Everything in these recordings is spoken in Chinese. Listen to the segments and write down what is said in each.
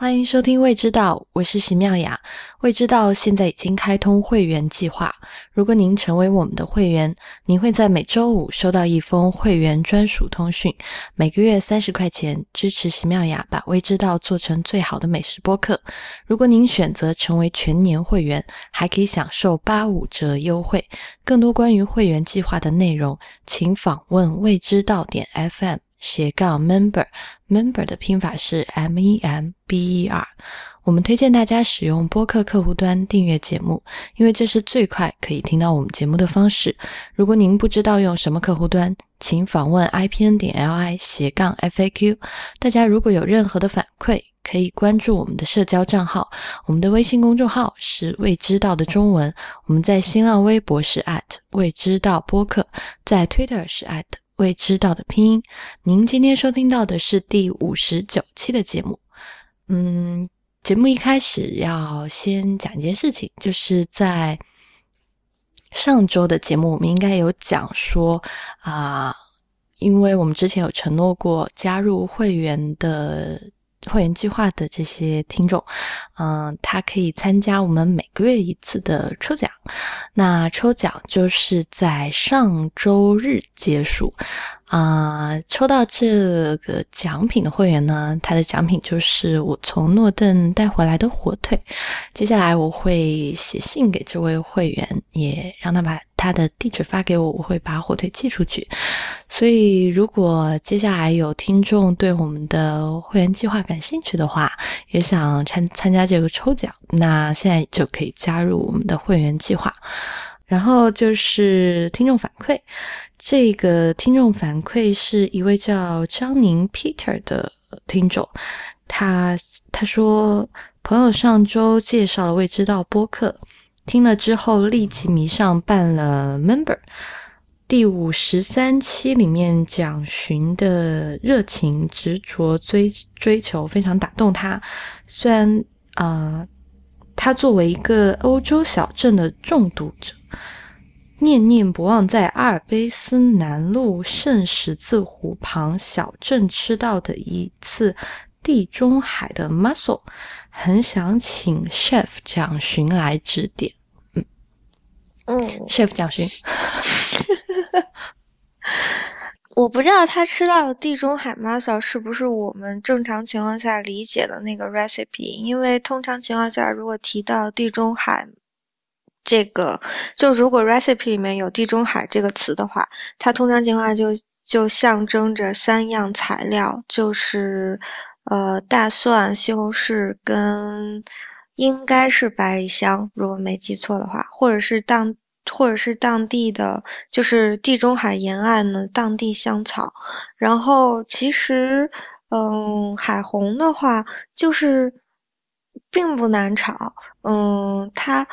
欢迎收听《未知道》，我是席妙雅。未知道现在已经开通会员计划，如果您成为我们的会员，您会在每周五收到一封会员专属通讯，每个月三十块钱，支持席妙雅把《未知道》做成最好的美食播客。如果您选择成为全年会员，还可以享受八五折优惠。更多关于会员计划的内容，请访问未知道点 FM。斜杠 member，member 的拼法是 m e m b e r。我们推荐大家使用播客客户端订阅节目，因为这是最快可以听到我们节目的方式。如果您不知道用什么客户端，请访问 i p n 点 l i 斜杠 f a q。大家如果有任何的反馈，可以关注我们的社交账号。我们的微信公众号是未知道的中文。我们在新浪微博是 at 未知道播客，在 Twitter 是 at。未知道的拼音。您今天收听到的是第五十九期的节目。嗯，节目一开始要先讲一件事情，就是在上周的节目，我们应该有讲说啊，因为我们之前有承诺过加入会员的。会员计划的这些听众，嗯，他可以参加我们每个月一次的抽奖。那抽奖就是在上周日结束。啊，抽到这个奖品的会员呢，他的奖品就是我从诺顿带回来的火腿。接下来我会写信给这位会员，也让他把他的地址发给我，我会把火腿寄出去。所以，如果接下来有听众对我们的会员计划感兴趣的话，也想参参加这个抽奖，那现在就可以加入我们的会员计划。然后就是听众反馈。这个听众反馈是一位叫张宁 Peter 的听众，他他说朋友上周介绍了未知道播客，听了之后立即迷上办了 Member。第五十三期里面蒋寻的热情执着追追求非常打动他，虽然啊，他作为一个欧洲小镇的重读者。念念不忘在阿尔卑斯南路圣十字湖旁小镇吃到的一次地中海的 muscle，很想请 chef 蒋勋来指点。嗯嗯，chef 蒋勋，我不知道他吃到的地中海 mussel 是不是我们正常情况下理解的那个 recipe，因为通常情况下，如果提到地中海。这个就如果 recipe 里面有地中海这个词的话，它通常情况下就就象征着三样材料，就是呃大蒜、西红柿跟应该是百里香，如果没记错的话，或者是当或者是当地的就是地中海沿岸的当地香草。然后其实嗯海虹的话就是并不难炒，嗯它。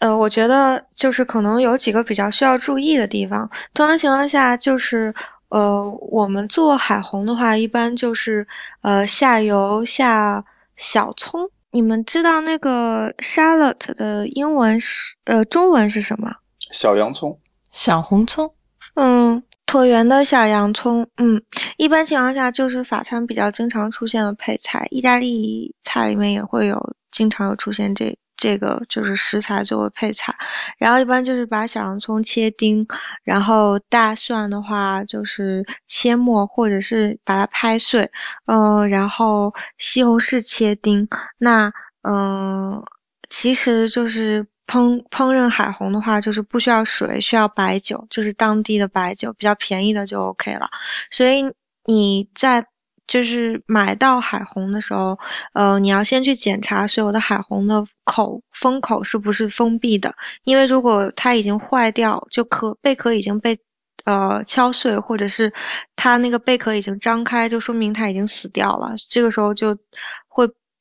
呃，我觉得就是可能有几个比较需要注意的地方。通常情况下，就是呃，我们做海虹的话，一般就是呃下油下小葱。你们知道那个 shallot 的英文是呃中文是什么？小洋葱，小红葱。嗯，椭圆的小洋葱。嗯，一般情况下就是法餐比较经常出现的配菜，意大利菜里面也会有经常有出现这。这个就是食材作为配菜，然后一般就是把小洋葱切丁，然后大蒜的话就是切末或者是把它拍碎，嗯，然后西红柿切丁。那嗯，其实就是烹烹饪海虹的话，就是不需要水，需要白酒，就是当地的白酒，比较便宜的就 OK 了。所以你在。就是买到海虹的时候，呃，你要先去检查所有的海虹的口封口是不是封闭的，因为如果它已经坏掉，就壳贝壳已经被呃敲碎，或者是它那个贝壳已经张开，就说明它已经死掉了。这个时候就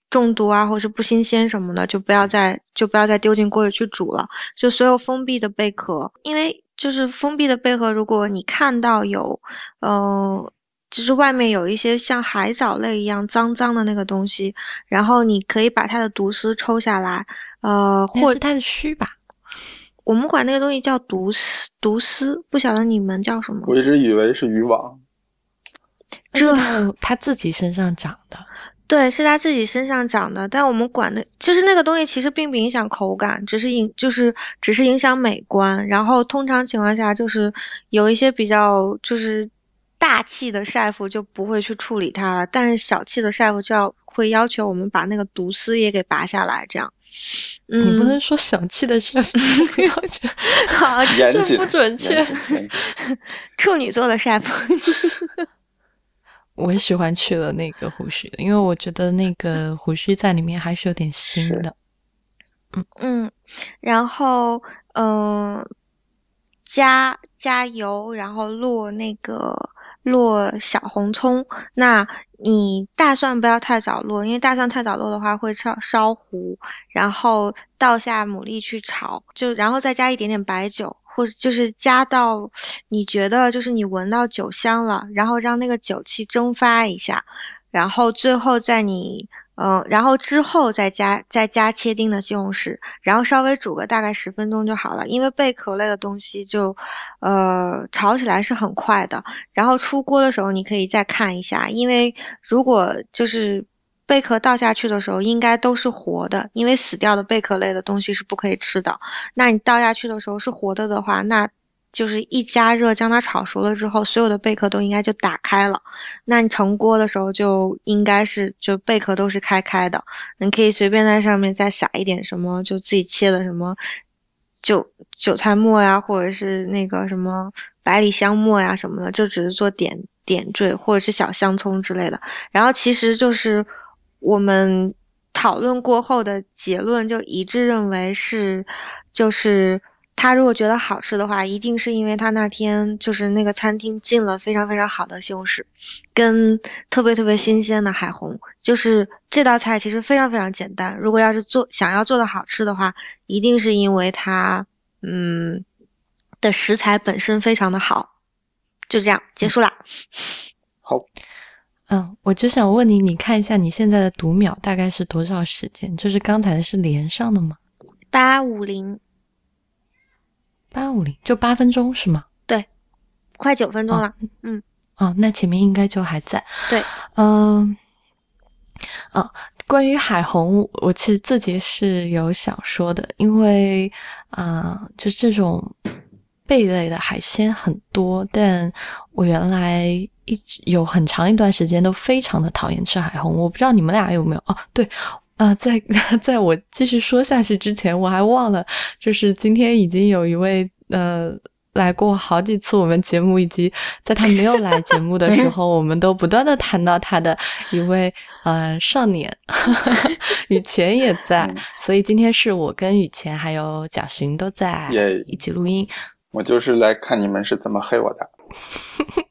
中毒啊，或者是不新鲜什么的，就不要再就不要再丢进锅里去煮了。就所有封闭的贝壳，因为就是封闭的贝壳，如果你看到有，呃。就是外面有一些像海藻类一样脏脏的那个东西，然后你可以把它的毒丝抽下来，呃，或是它的须吧。我们管那个东西叫毒丝，毒丝，不晓得你们叫什么？我一直以为是渔网。这它自己身上长的。对，是它自己身上长的，但我们管的就是那个东西，其实并不影响口感，只是影就是只是影响美观。然后通常情况下，就是有一些比较就是大气的晒服就不会去处理它了，但是小气的晒服就要会要求我们把那个毒丝也给拔下来，这样。你不能说小气的晒夫要求，好，这不准确。处女座的晒夫。我喜欢去了那个胡须，因为我觉得那个胡须在里面还是有点腥的。嗯嗯，然后嗯，加加油，然后落那个落小红葱。那你大蒜不要太早落，因为大蒜太早落的话会烧烧糊。然后倒下牡蛎去炒，就然后再加一点点白酒。或者就是加到你觉得就是你闻到酒香了，然后让那个酒气蒸发一下，然后最后在你嗯，然后之后再加再加切丁的西红柿，然后稍微煮个大概十分钟就好了。因为贝壳类的东西就呃炒起来是很快的，然后出锅的时候你可以再看一下，因为如果就是。贝壳倒下去的时候，应该都是活的，因为死掉的贝壳类的东西是不可以吃的。那你倒下去的时候是活的的话，那就是一加热将它炒熟了之后，所有的贝壳都应该就打开了。那你盛锅的时候就应该是就贝壳都是开开的。你可以随便在上面再撒一点什么，就自己切的什么韭韭菜末呀，或者是那个什么百里香末呀什么的，就只是做点点缀，或者是小香葱之类的。然后其实就是。我们讨论过后的结论就一致认为是，就是他如果觉得好吃的话，一定是因为他那天就是那个餐厅进了非常非常好的西红柿，跟特别特别新鲜的海虹。就是这道菜其实非常非常简单，如果要是做想要做的好吃的话，一定是因为它嗯的食材本身非常的好。就这样结束了。好。嗯，我就想问你，你看一下你现在的读秒大概是多少时间？就是刚才是连上的吗？八五零，八五零，就八分钟是吗？对，快九分钟了。嗯，哦，那前面应该就还在。对，嗯，哦，关于海虹，我其实自己是有想说的，因为啊，就是这种贝类的海鲜很多，但我原来。一直有很长一段时间都非常的讨厌吃海虹，我不知道你们俩有没有哦？对，啊，在 在我继续说下去之前，我还忘了，就是今天已经有一位呃来过好几次我们节目，以及在他没有来节目的时候，我们都不断的谈到他的一位呃少年，雨前也在，所以今天是我跟雨前还有贾寻都在一起录音。我就是来看你们是怎么黑我的。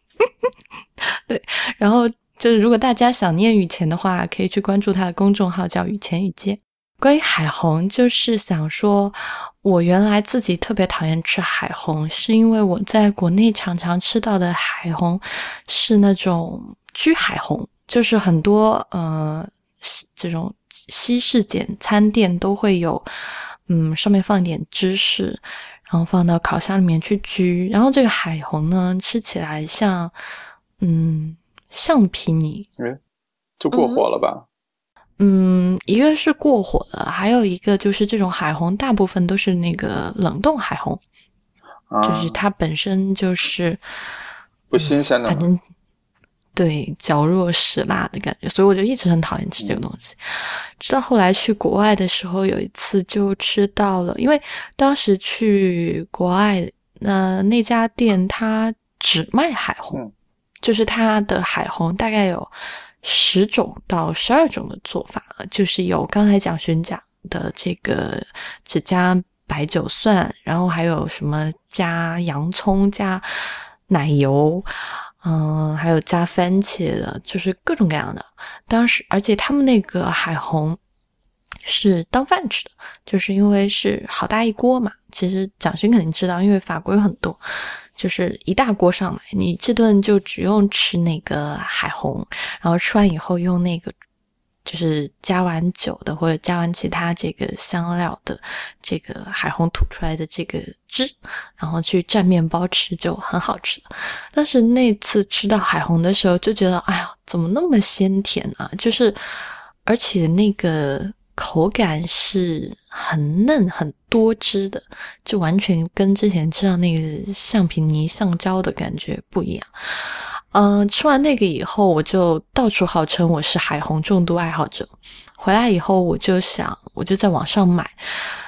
对，然后就是如果大家想念雨前的话，可以去关注他的公众号，叫雨前雨街。关于海虹，就是想说，我原来自己特别讨厌吃海虹，是因为我在国内常常吃到的海虹是那种焗海虹，就是很多呃这种西式简餐店都会有，嗯，上面放一点芝士，然后放到烤箱里面去焗，然后这个海虹呢，吃起来像。嗯，橡皮泥，哎，就过火了吧？嗯，一个是过火了，还有一个就是这种海虹，大部分都是那个冷冻海虹，就是它本身就是不新鲜的，反正对嚼弱食辣的感觉，所以我就一直很讨厌吃这个东西。直到后来去国外的时候，有一次就吃到了，因为当时去国外，那那家店它只卖海虹。就是它的海虹大概有十种到十二种的做法，就是有刚才讲寻讲的这个只加白酒蒜，然后还有什么加洋葱、加奶油，嗯，还有加番茄的，就是各种各样的。当时，而且他们那个海虹是当饭吃的，就是因为是好大一锅嘛。其实蒋勋肯定知道，因为法国有很多。就是一大锅上来，你这顿就只用吃那个海虹，然后吃完以后用那个，就是加完酒的或者加完其他这个香料的这个海虹吐出来的这个汁，然后去蘸面包吃，就很好吃但是那次吃到海虹的时候，就觉得哎呀，怎么那么鲜甜啊？就是而且那个口感是很嫩、很多汁的，就完全跟之前吃到那个橡皮泥、橡胶的感觉不一样。嗯，吃完那个以后，我就到处号称我是海虹重度爱好者。回来以后，我就想，我就在网上买。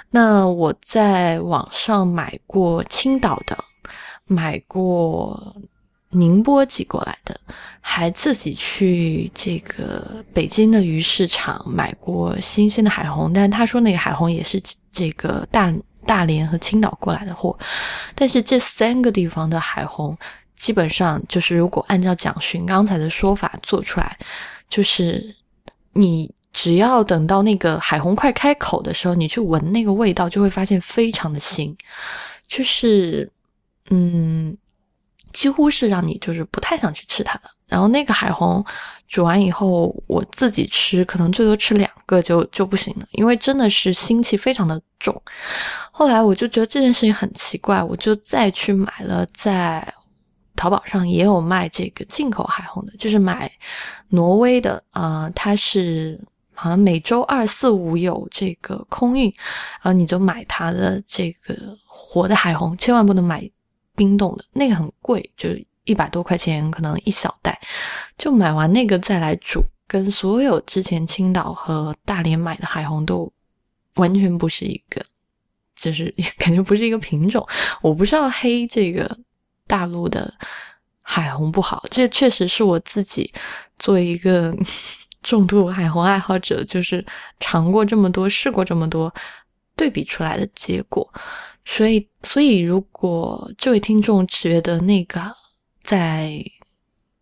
那我在网上买过青岛的，买过宁波寄过来的，还自己去这个北京的鱼市场买过新鲜的海虹。但他说那个海虹也是这个大大连和青岛过来的货。但是这三个地方的海虹。基本上就是，如果按照蒋勋刚才的说法做出来，就是你只要等到那个海虹快开口的时候，你去闻那个味道，就会发现非常的腥，就是嗯，几乎是让你就是不太想去吃它的。然后那个海虹煮完以后，我自己吃可能最多吃两个就就不行了，因为真的是腥气非常的重。后来我就觉得这件事情很奇怪，我就再去买了在。淘宝上也有卖这个进口海虹的，就是买挪威的，呃，它是好像每周二四五有这个空运，然后你就买它的这个活的海虹，千万不能买冰冻的，那个很贵，就一百多块钱，可能一小袋，就买完那个再来煮，跟所有之前青岛和大连买的海虹都完全不是一个，就是 感觉不是一个品种，我不是要黑这个。大陆的海虹不好，这确实是我自己作为一个 重度海虹爱好者，就是尝过这么多、试过这么多，对比出来的结果。所以，所以如果这位听众觉得那个在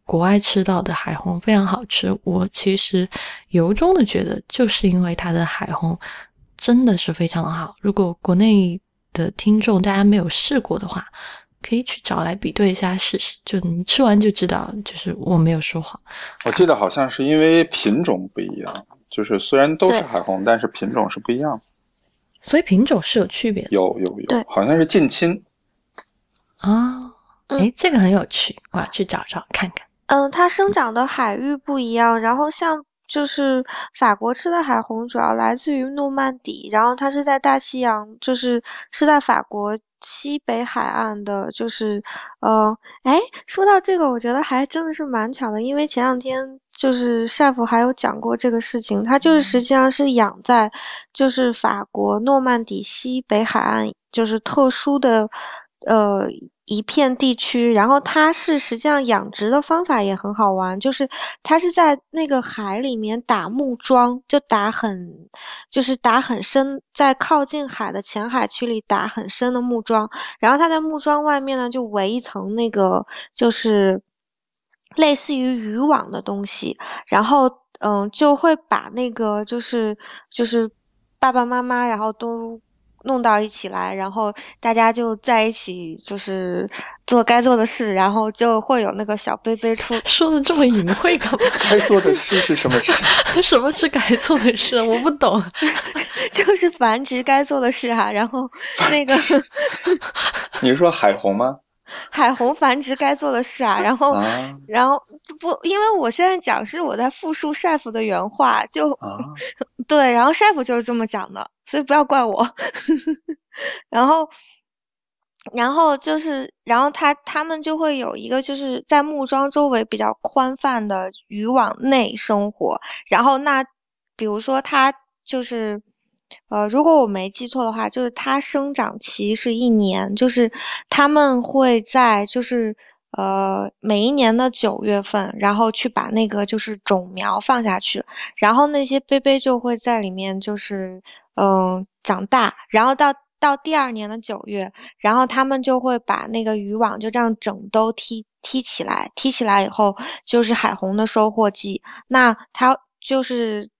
国外吃到的海虹非常好吃，我其实由衷的觉得，就是因为它的海虹真的是非常的好。如果国内的听众大家没有试过的话，可以去找来比对一下试试，就你吃完就知道，就是我没有说谎。我记得好像是因为品种不一样，就是虽然都是海虹，但是品种是不一样。所以品种是有区别的。有有有，好像是近亲。啊，哎，这个很有趣，我要去找找看看。嗯，它生长的海域不一样，然后像就是法国吃的海虹主要来自于诺曼底，然后它是在大西洋，就是是在法国。西北海岸的，就是，呃，哎，说到这个，我觉得还真的是蛮巧的，因为前两天就是晒夫还有讲过这个事情，他就是实际上是养在就是法国诺曼底西北海岸，就是特殊的，呃。一片地区，然后它是实际上养殖的方法也很好玩，就是它是在那个海里面打木桩，就打很，就是打很深，在靠近海的浅海区里打很深的木桩，然后它在木桩外面呢就围一层那个就是类似于渔网的东西，然后嗯就会把那个就是就是爸爸妈妈然后都。弄到一起来，然后大家就在一起，就是做该做的事，然后就会有那个小杯杯出。说的这么隐晦干嘛？该做的事是什么事？什么是该做的事？我不懂。就是繁殖该做的事啊，然后那个。你是说海虹吗？海虹繁殖该做的事啊，然后，然后不，因为我现在讲是我在复述晒夫的原话，就对，然后晒夫就是这么讲的，所以不要怪我。然后，然后就是，然后他他们就会有一个就是在木桩周围比较宽泛的渔网内生活，然后那比如说他就是。呃，如果我没记错的话，就是它生长期是一年，就是他们会在就是呃每一年的九月份，然后去把那个就是种苗放下去，然后那些杯杯就会在里面就是嗯长大，然后到到第二年的九月，然后他们就会把那个渔网就这样整都踢踢起来，踢起来以后就是海虹的收获季，那它就是。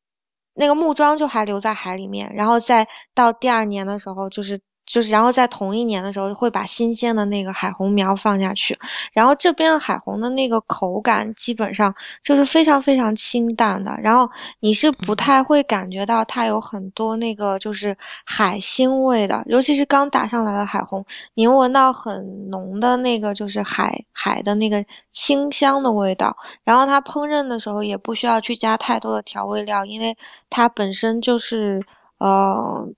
那个木桩就还留在海里面，然后再到第二年的时候，就是就是然后在同一年的时候会把新鲜的那个海虹苗放下去，然后这边的海虹的那个口感基本上就是非常非常清淡的，然后你是不太会感觉到它有很多那个就是海腥味的，尤其是刚打上来的海虹，你闻到很浓的那个就是海海的那个清香的味道，然后它烹饪的时候也不需要去加太多的调味料，因为它本身就是呃。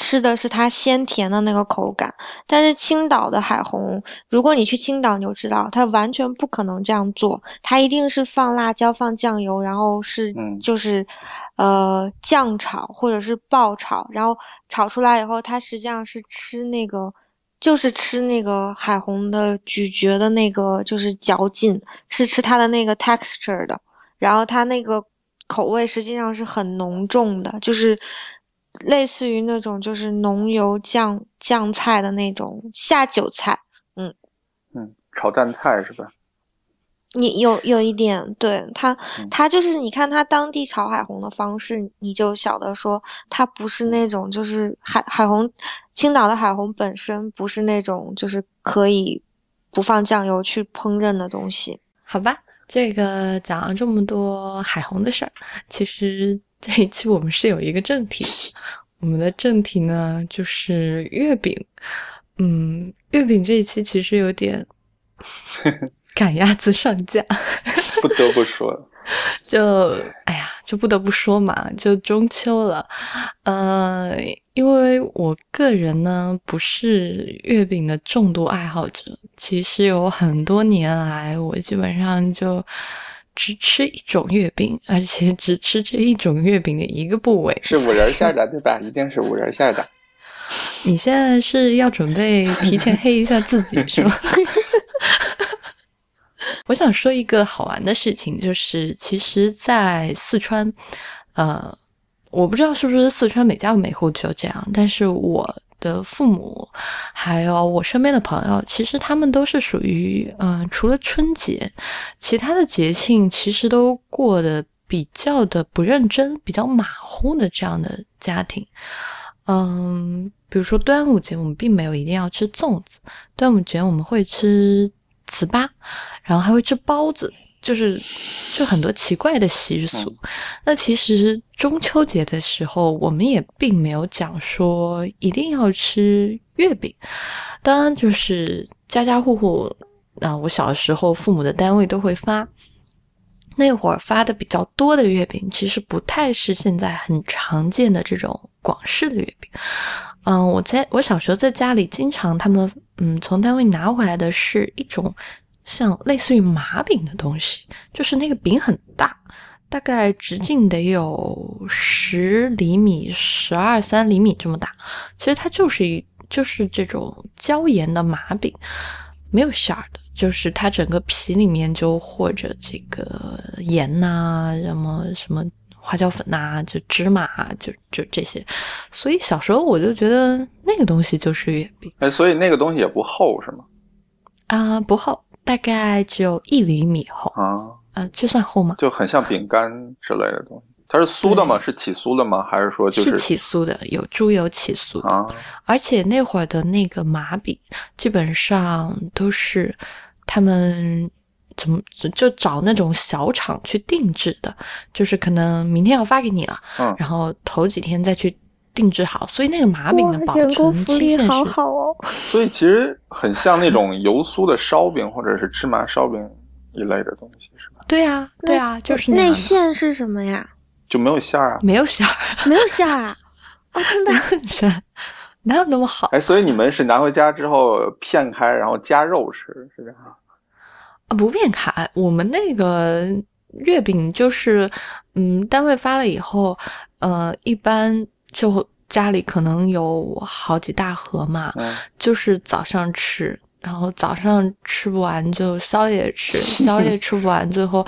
吃的是它鲜甜的那个口感，但是青岛的海虹，如果你去青岛，你就知道它完全不可能这样做，它一定是放辣椒、放酱油，然后是就是呃酱炒或者是爆炒，然后炒出来以后，它实际上是吃那个就是吃那个海虹的咀嚼的那个就是嚼劲，是吃它的那个 texture 的，然后它那个口味实际上是很浓重的，就是。类似于那种就是浓油酱酱菜的那种下酒菜，嗯嗯，炒蛋菜是吧？你有有一点，对它它就是你看它当地炒海虹的方式，你就晓得说它不是那种就是海海虹，青岛的海虹本身不是那种就是可以不放酱油去烹饪的东西。好吧，这个讲了这么多海虹的事儿，其实。这一期我们是有一个正题，我们的正题呢就是月饼。嗯，月饼这一期其实有点 赶鸭子上架，不得不说，就哎呀，就不得不说嘛，就中秋了。呃，因为我个人呢不是月饼的重度爱好者，其实有很多年来，我基本上就。只吃一种月饼，而且只吃这一种月饼的一个部位，是五仁馅的，对吧？一定是五仁馅的。你现在是要准备提前黑一下自己是吗？我想说一个好玩的事情，就是其实，在四川，呃，我不知道是不是四川每家每户就这样，但是我。的父母，还有我身边的朋友，其实他们都是属于，嗯，除了春节，其他的节庆其实都过得比较的不认真、比较马虎的这样的家庭。嗯，比如说端午节，我们并没有一定要吃粽子，端午节我们会吃糍粑，然后还会吃包子。就是，就很多奇怪的习俗。那其实中秋节的时候，我们也并没有讲说一定要吃月饼。当然，就是家家户户，啊，我小时候父母的单位都会发。那会儿发的比较多的月饼，其实不太是现在很常见的这种广式的月饼。嗯，我在我小时候在家里，经常他们嗯从单位拿回来的是一种。像类似于麻饼的东西，就是那个饼很大，大概直径得有十厘米、十二三厘米这么大。其实它就是一就是这种椒盐的麻饼，没有馅儿的，就是它整个皮里面就和着这个盐呐，什么什么花椒粉呐，就芝麻，就就这些。所以小时候我就觉得那个东西就是月饼。哎，所以那个东西也不厚是吗？啊，不厚。大概只有一厘米厚啊，呃，这算厚吗？就很像饼干之类的东西。它是酥的吗？是起酥的吗？还是说就是起酥的？有猪油起酥的。而且那会儿的那个麻饼，基本上都是他们怎么就找那种小厂去定制的，就是可能明天要发给你了，嗯，然后头几天再去。定制好，所以那个麻饼的保存期限是好好哦。所以其实很像那种油酥的烧饼或者是芝麻烧饼一类的东西，是吧？对啊，对啊，就是内馅是什么呀？就没有馅儿啊？没有馅儿，没有馅儿啊？哦，真的？哪有那么好？哎，所以你们是拿回家之后片开，然后加肉吃，是这样？啊，不片开，我们那个月饼就是，嗯，单位发了以后，呃，一般。就家里可能有好几大盒嘛，就是早上吃，然后早上吃不完就宵夜吃，宵夜吃不完，最后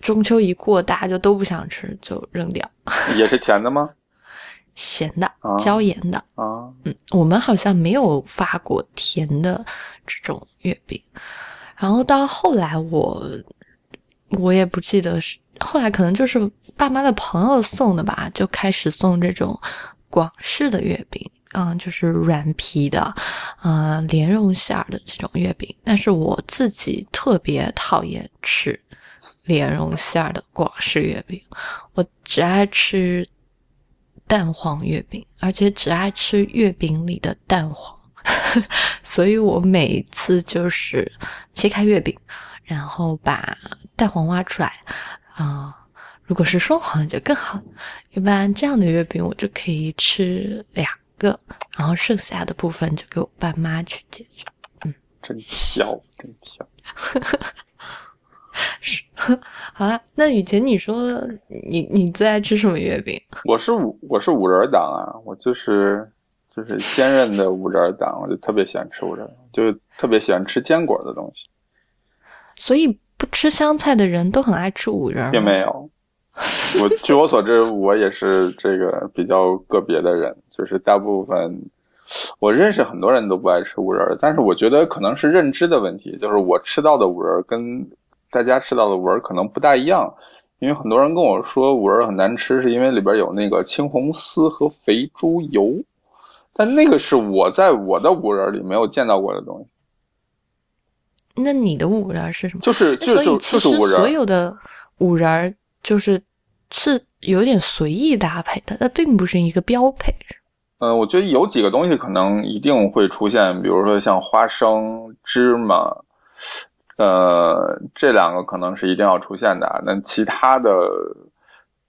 中秋一过，大家就都不想吃，就扔掉。也是甜的吗？咸的，椒盐的啊。嗯，我们好像没有发过甜的这种月饼。然后到后来，我我也不记得是后来，可能就是爸妈的朋友送的吧，就开始送这种。广式的月饼，嗯，就是软皮的，呃，莲蓉馅儿的这种月饼。但是我自己特别讨厌吃莲蓉馅儿的广式月饼，我只爱吃蛋黄月饼，而且只爱吃月饼里的蛋黄。所以我每次就是切开月饼，然后把蛋黄挖出来，啊，如果是双黄就更好。一般这样的月饼我就可以吃两个，然后剩下的部分就给我爸妈去解决。嗯，真挑，真挑。是，好了，那雨晴，你说你你最爱吃什么月饼？我是五我是五仁党啊，我就是。就是坚韧的五仁党，我就特别喜欢吃五仁，就特别喜欢吃坚果的东西。所以不吃香菜的人都很爱吃五仁，并没有。我据我所知，我也是这个比较个别的人，就是大部分我认识很多人都不爱吃五仁，但是我觉得可能是认知的问题，就是我吃到的五仁跟大家吃到的五仁可能不大一样，因为很多人跟我说五仁很难吃，是因为里边有那个青红丝和肥猪油。但那个是我在我的五仁里没有见到过的东西。那你的五仁是什么？就是就是就是五仁。所有的五仁就是是有点随意搭配的，它并不是一个标配。嗯，我觉得有几个东西可能一定会出现，比如说像花生、芝麻，呃，这两个可能是一定要出现的。那其他的。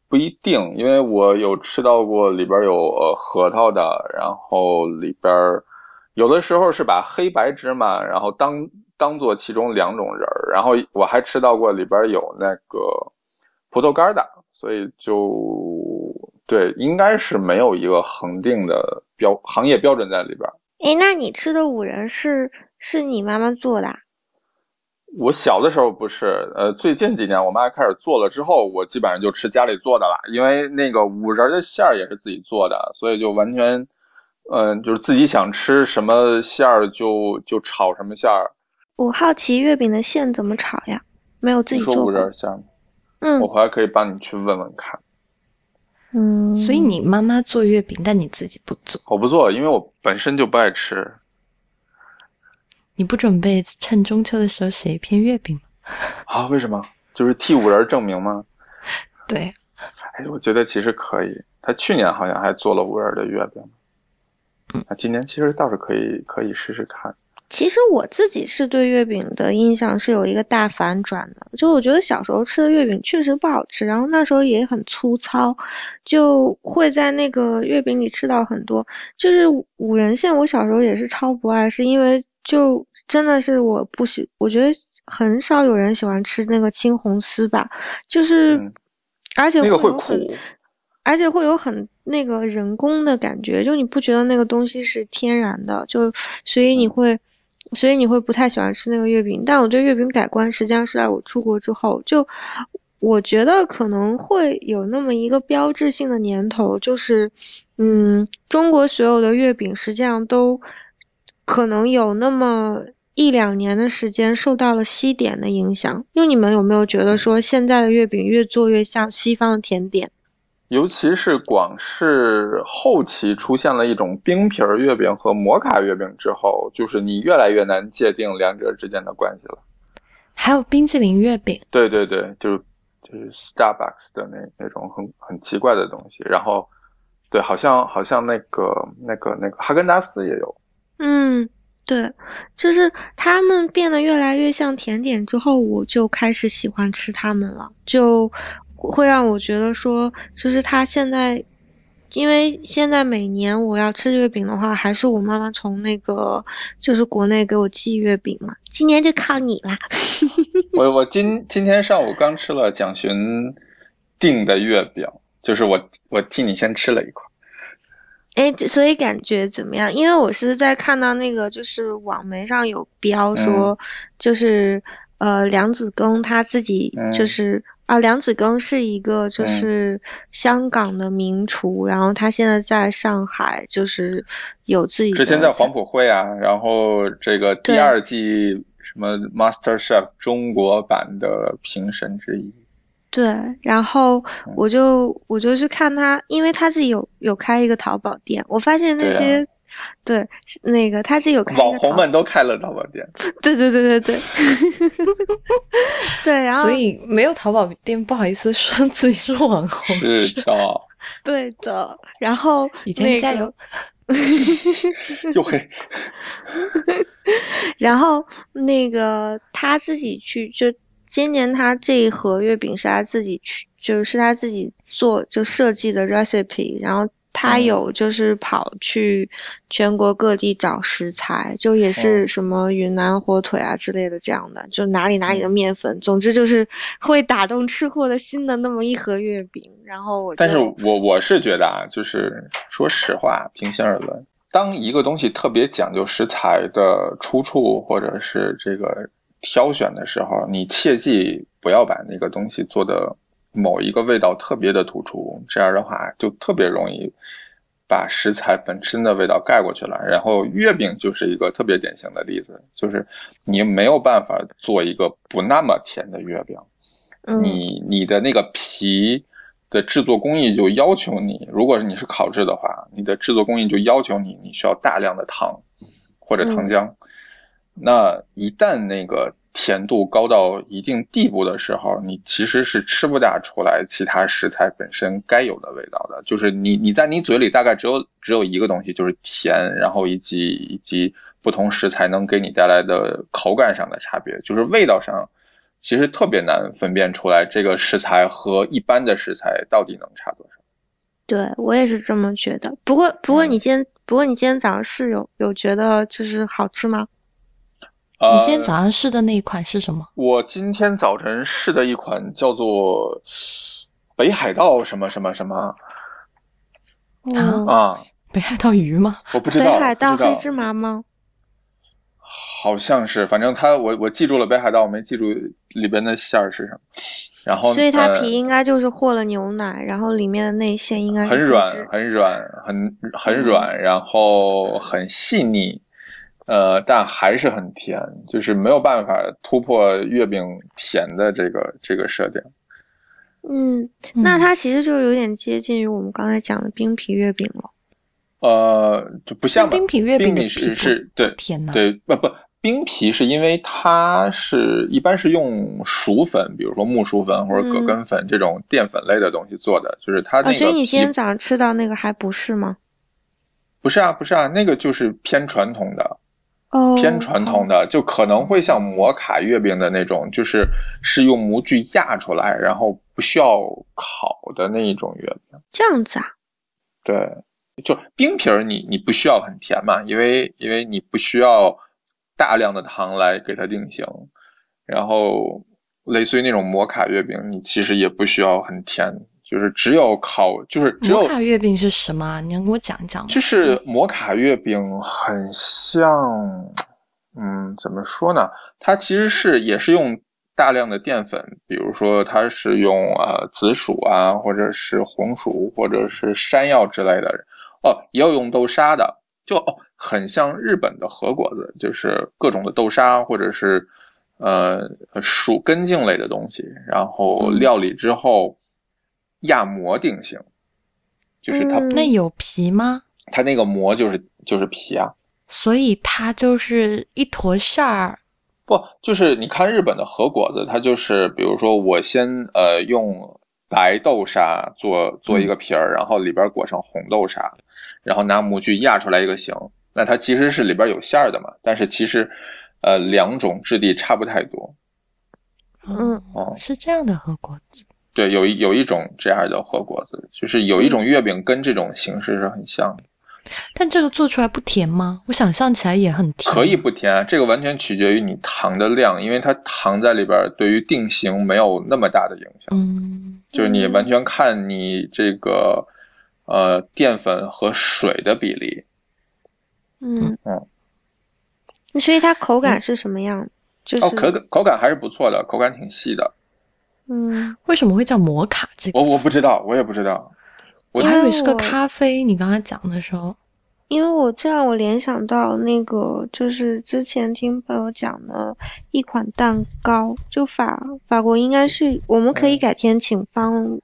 不一定，因为我有吃到过里边有核桃的，然后里边有的时候是把黑白芝麻，然后当当做其中两种仁儿，然后我还吃到过里边有那个葡萄干的，所以就对，应该是没有一个恒定的标行业标准在里边。哎，那你吃的五仁是是你妈妈做的？我小的时候不是，呃，最近几年我妈开始做了之后，我基本上就吃家里做的了，因为那个五仁的馅儿也是自己做的，所以就完全，嗯，就是自己想吃什么馅儿就就炒什么馅儿。我好奇月饼的馅怎么炒呀？没有自己做过。五仁馅吗？嗯，我回来可以帮你去问问看。嗯，所以你妈妈做月饼，但你自己不做？我不做，因为我本身就不爱吃。你不准备趁中秋的时候写一篇月饼吗？啊，为什么？就是替五仁证明吗？对。哎，我觉得其实可以。他去年好像还做了五仁的月饼。嗯，那今年其实倒是可以，可以试试看。其实我自己是对月饼的印象是有一个大反转的，就我觉得小时候吃的月饼确实不好吃，然后那时候也很粗糙，就会在那个月饼里吃到很多，就是五仁馅，我小时候也是超不爱，是因为。就真的是我不喜，我觉得很少有人喜欢吃那个青红丝吧，就是，而且会有很，而且会有很那个人工的感觉，就你不觉得那个东西是天然的，就所以你会，所以你会不太喜欢吃那个月饼。但我对月饼改观，实际上是在我出国之后，就我觉得可能会有那么一个标志性的年头，就是，嗯，中国所有的月饼实际上都。可能有那么一两年的时间受到了西点的影响，就你们有没有觉得说现在的月饼越做越像西方的甜点？尤其是广式后期出现了一种冰皮儿月饼和摩卡月饼之后，就是你越来越难界定两者之间的关系了。还有冰淇淋月饼，对对对，就是就是 Starbucks 的那那种很很奇怪的东西。然后，对，好像好像那个那个那个哈根达斯也有。嗯，对，就是他们变得越来越像甜点之后，我就开始喜欢吃它们了，就会让我觉得说，就是他现在，因为现在每年我要吃月饼的话，还是我妈妈从那个就是国内给我寄月饼嘛，今年就靠你啦。我我今今天上午刚吃了蒋勋订的月饼，就是我我替你先吃了一块。哎，所以感觉怎么样？因为我是在看到那个，就是网媒上有标说，就是呃，梁子庚他自己就是啊，梁子庚是一个就是香港的名厨，然后他现在在上海就是有自己之前在黄埔会啊，然后这个第二季什么 Master Chef 中国版的评审之一。对，然后我就我就去看他，因为他自己有有开一个淘宝店，我发现那些对，那个他自己有开网红们都开了淘宝店。对对对对对，对，然后所以没有淘宝店不好意思说自己是网红。是的，对的。然后雨天加油。又黑。然后那个他自己去，就今年他这一盒月饼是他自己去，就是他自己做就设计的 recipe，然后他有就是跑去全国各地找食材，就也是什么云南火腿啊之类的这样的，就哪里哪里的面粉，总之就是 会打动吃货的心的那么一盒月饼。然后我，但是我我是觉得啊，就是说实话，平心而论。当一个东西特别讲究食材的出处或者是这个挑选的时候，你切记不要把那个东西做的某一个味道特别的突出，这样的话就特别容易把食材本身的味道盖过去了。然后月饼就是一个特别典型的例子，就是你没有办法做一个不那么甜的月饼，你你的那个皮。的制作工艺就要求你，如果是你是烤制的话，你的制作工艺就要求你，你需要大量的糖或者糖浆。那一旦那个甜度高到一定地步的时候，你其实是吃不大出来其他食材本身该有的味道的。就是你你在你嘴里大概只有只有一个东西，就是甜，然后以及以及不同食材能给你带来的口感上的差别，就是味道上。其实特别难分辨出来这个食材和一般的食材到底能差多少。对我也是这么觉得。不过，不过你今天，不过你今天早上是有有觉得就是好吃吗？你今天早上试的那一款是什么？我今天早晨试的一款叫做北海道什么什么什么啊啊？北海道鱼吗？我不知道。北海道黑芝麻吗？好像是，反正它我我记住了北海道，我没记住里边的馅儿是什么。然后，所以它皮应该就是和了牛奶，然后里面的内馅应该很软，很软，很很软，然后很细腻，呃，但还是很甜，就是没有办法突破月饼甜的这个这个设定。嗯，那它其实就有点接近于我们刚才讲的冰皮月饼了。呃，就不像冰皮月饼的是是对甜对不不冰皮是因为它是一般是用薯粉，比如说木薯粉或者葛根粉这种淀粉类的东西做的，就是它那个。所以你今天早上吃到那个还不是吗？不是啊，不是啊，那个就是偏传统的，哦，偏传统的，就可能会像摩卡月饼的那种，就是是用模具压出来，然后不需要烤的那一种月饼。这样子啊？对。就冰皮儿，你你不需要很甜嘛，因为因为你不需要大量的糖来给它定型，然后类似于那种摩卡月饼，你其实也不需要很甜，就是只有烤，就是只有摩卡月饼是什么？你能给我讲一讲吗？就是摩卡月饼很像，嗯，怎么说呢？它其实是也是用大量的淀粉，比如说它是用呃紫薯啊，或者是红薯，或者是山药之类的。哦，也有用豆沙的，就哦，很像日本的和果子，就是各种的豆沙或者是呃薯根茎类的东西，然后料理之后压模定型，就是它那有皮吗？它那个膜就是就是皮啊，所以它就是一坨馅儿，不就是你看日本的和果子，它就是比如说我先呃用白豆沙做做一个皮儿，然后里边裹上红豆沙。然后拿模具压出来一个形，那它其实是里边有馅儿的嘛，但是其实，呃，两种质地差不太多。嗯，哦，是这样的和果子。对，有一有一种这样的和果子，就是有一种月饼跟这种形式是很像的。但这个做出来不甜吗？我想象起来也很甜。可以不甜啊，这个完全取决于你糖的量，因为它糖在里边对于定型没有那么大的影响。嗯，就是你完全看你这个。呃，淀粉和水的比例，嗯嗯，所以它口感是什么样？就是哦，口口感还是不错的，口感挺细的。嗯，为什么会叫摩卡这个？我我不知道，我也不知道。我还以为是个咖啡。你刚才讲的时候，因为我这让我联想到那个，就是之前听朋友讲的一款蛋糕，就法法国应该是，我们可以改天请方。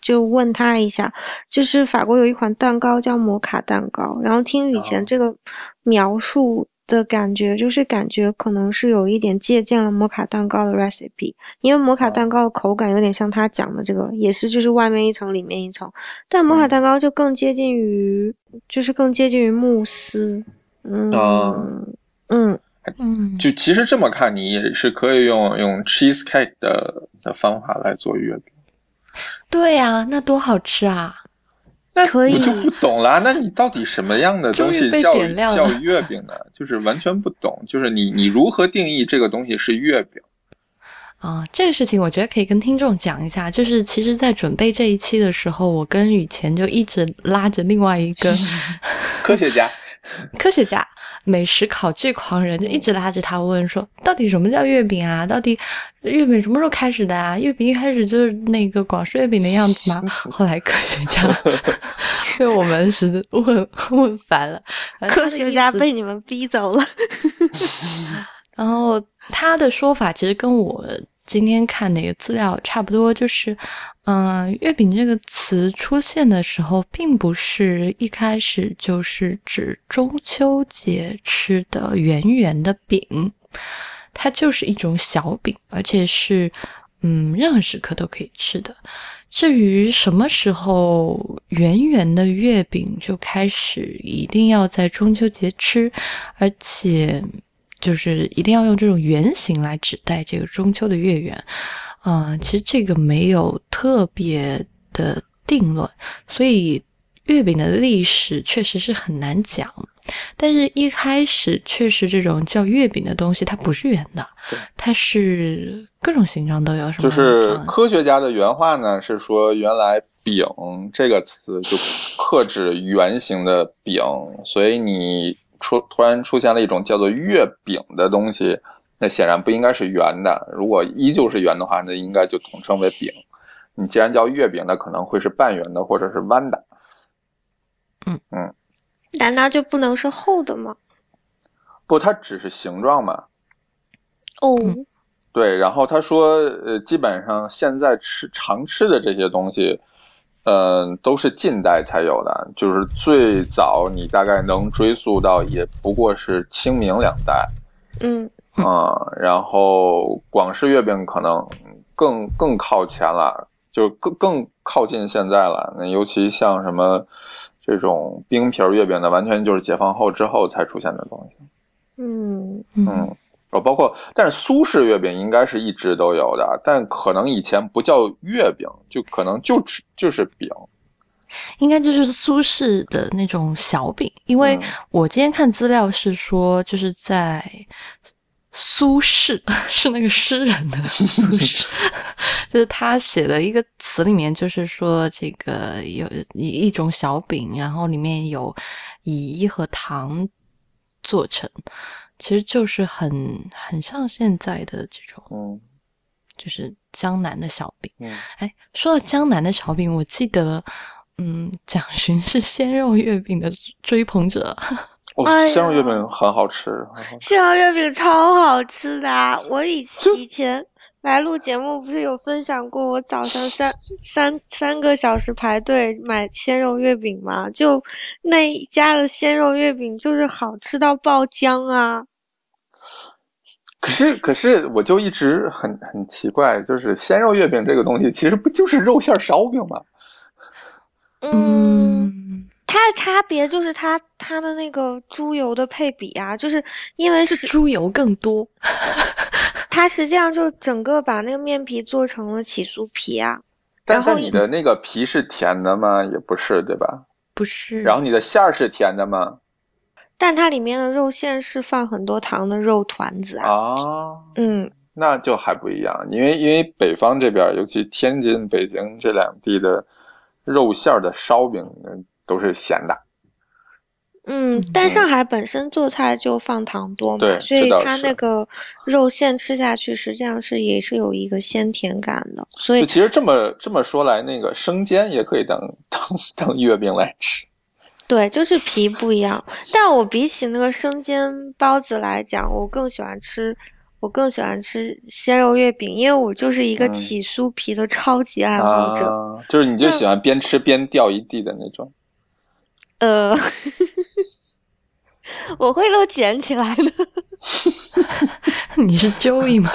就问他一下，就是法国有一款蛋糕叫摩卡蛋糕，然后听以前这个描述的感觉，就是感觉可能是有一点借鉴了摩卡蛋糕的 recipe，因为摩卡蛋糕的口感有点像他讲的这个，也是就是外面一层里面一层，但摩卡蛋糕就更接近于，就是更接近于慕斯，嗯嗯。嗯，就其实这么看，你也是可以用用 cheesecake 的的方法来做月饼。对呀，那多好吃啊！那可以我就不懂了，那你到底什么样的东西叫叫月饼呢？就是完全不懂，就是你你如何定义这个东西是月饼？啊，这个事情我觉得可以跟听众讲一下。就是其实，在准备这一期的时候，我跟雨前就一直拉着另外一个 科学家，科学家、美食考据狂人，就一直拉着他问说，到底什么叫月饼啊？到底月饼什么时候开始的啊？月饼一开始就是那个广式月饼的样子吗？后来科学家 被我们实在问问烦了，科学家被你们逼走了。然后他的说法其实跟我今天看的一个资料差不多，就是，嗯、月饼这个词出现的时候，并不是一开始就是指中秋节吃的圆圆的饼，它就是一种小饼，而且是嗯任何时刻都可以吃的。至于什么时候圆圆的月饼就开始一定要在中秋节吃，而且就是一定要用这种圆形来指代这个中秋的月圆，啊、其实这个没有特别的定论，所以月饼的历史确实是很难讲。但是，一开始确实这种叫月饼的东西，它不是圆的，它是各种形状都有，什么就是科学家的原话呢，是说原来“饼”这个词就克制圆形的饼，所以你出突然出现了一种叫做月饼的东西，那显然不应该是圆的。如果依旧是圆的话，那应该就统称为饼。你既然叫月饼，那可能会是半圆的或者是弯的。嗯嗯难道就不能是厚的吗？不，它只是形状嘛。哦，嗯对，然后他说，呃，基本上现在吃常吃的这些东西，嗯、都是近代才有的，就是最早你大概能追溯到也不过是清明两代，嗯啊、然后广式月饼可能更更靠前了，就更更靠近现在了。那尤其像什么这种冰皮月饼的，完全就是解放后之后才出现的东西。嗯嗯包括，但是苏式月饼应该是一直都有的，但可能以前不叫月饼，就可能就只就是饼。应该就是苏式的那种小饼，因为嗯我今天看资料是说，就是在苏轼 是那个诗人的 苏轼，就是他写的一个词里面，就是说这个有一一种小饼，然后里面有饴和糖做成，其实就是很很像现在的这种，嗯就是江南的小饼。嗯，哎，说到江南的小饼，我记得，嗯，蒋勋是鲜肉月饼的追捧者。哦鲜肉月饼很好吃，鲜肉月饼超好吃的啊、我以就以前来录节目不是有分享过，我早上三三三个小时排队买鲜肉月饼吗？就那一家的鲜肉月饼就是好吃到爆浆啊！可是可是我就一直很很奇怪，就是鲜肉月饼这个东西，其实不就是肉馅儿烧饼吗？嗯，嗯，它的差别就是它它的那个猪油的配比啊，就是因为是是猪油更多。它实际上就整个把那个面皮做成了起酥皮啊。但然后但你的那个皮是甜的吗？也不是，对吧？不是，然后你的馅儿是甜的吗？但它里面的肉馅是放很多糖的肉团子啊。啊，嗯，那就还不一样，因为因为北方这边，尤其天津、北京这两地的肉馅儿的烧饼嗯都是咸的。嗯，但上海本身做菜就放糖多嘛，对所以它那个肉馅吃下去实际上是也是有一个鲜甜感的。所以其实这么这么说来，那个生煎也可以当当当月饼来吃。对，就是皮不一样。但我比起那个生煎包子来讲，我更喜欢吃，我更喜欢吃鲜肉月饼，因为我就是一个嗯起酥皮的超级爱好者。啊，就是你就喜欢边吃边掉一地的那种。呃，我会都捡起来的。你是 Joey 吗？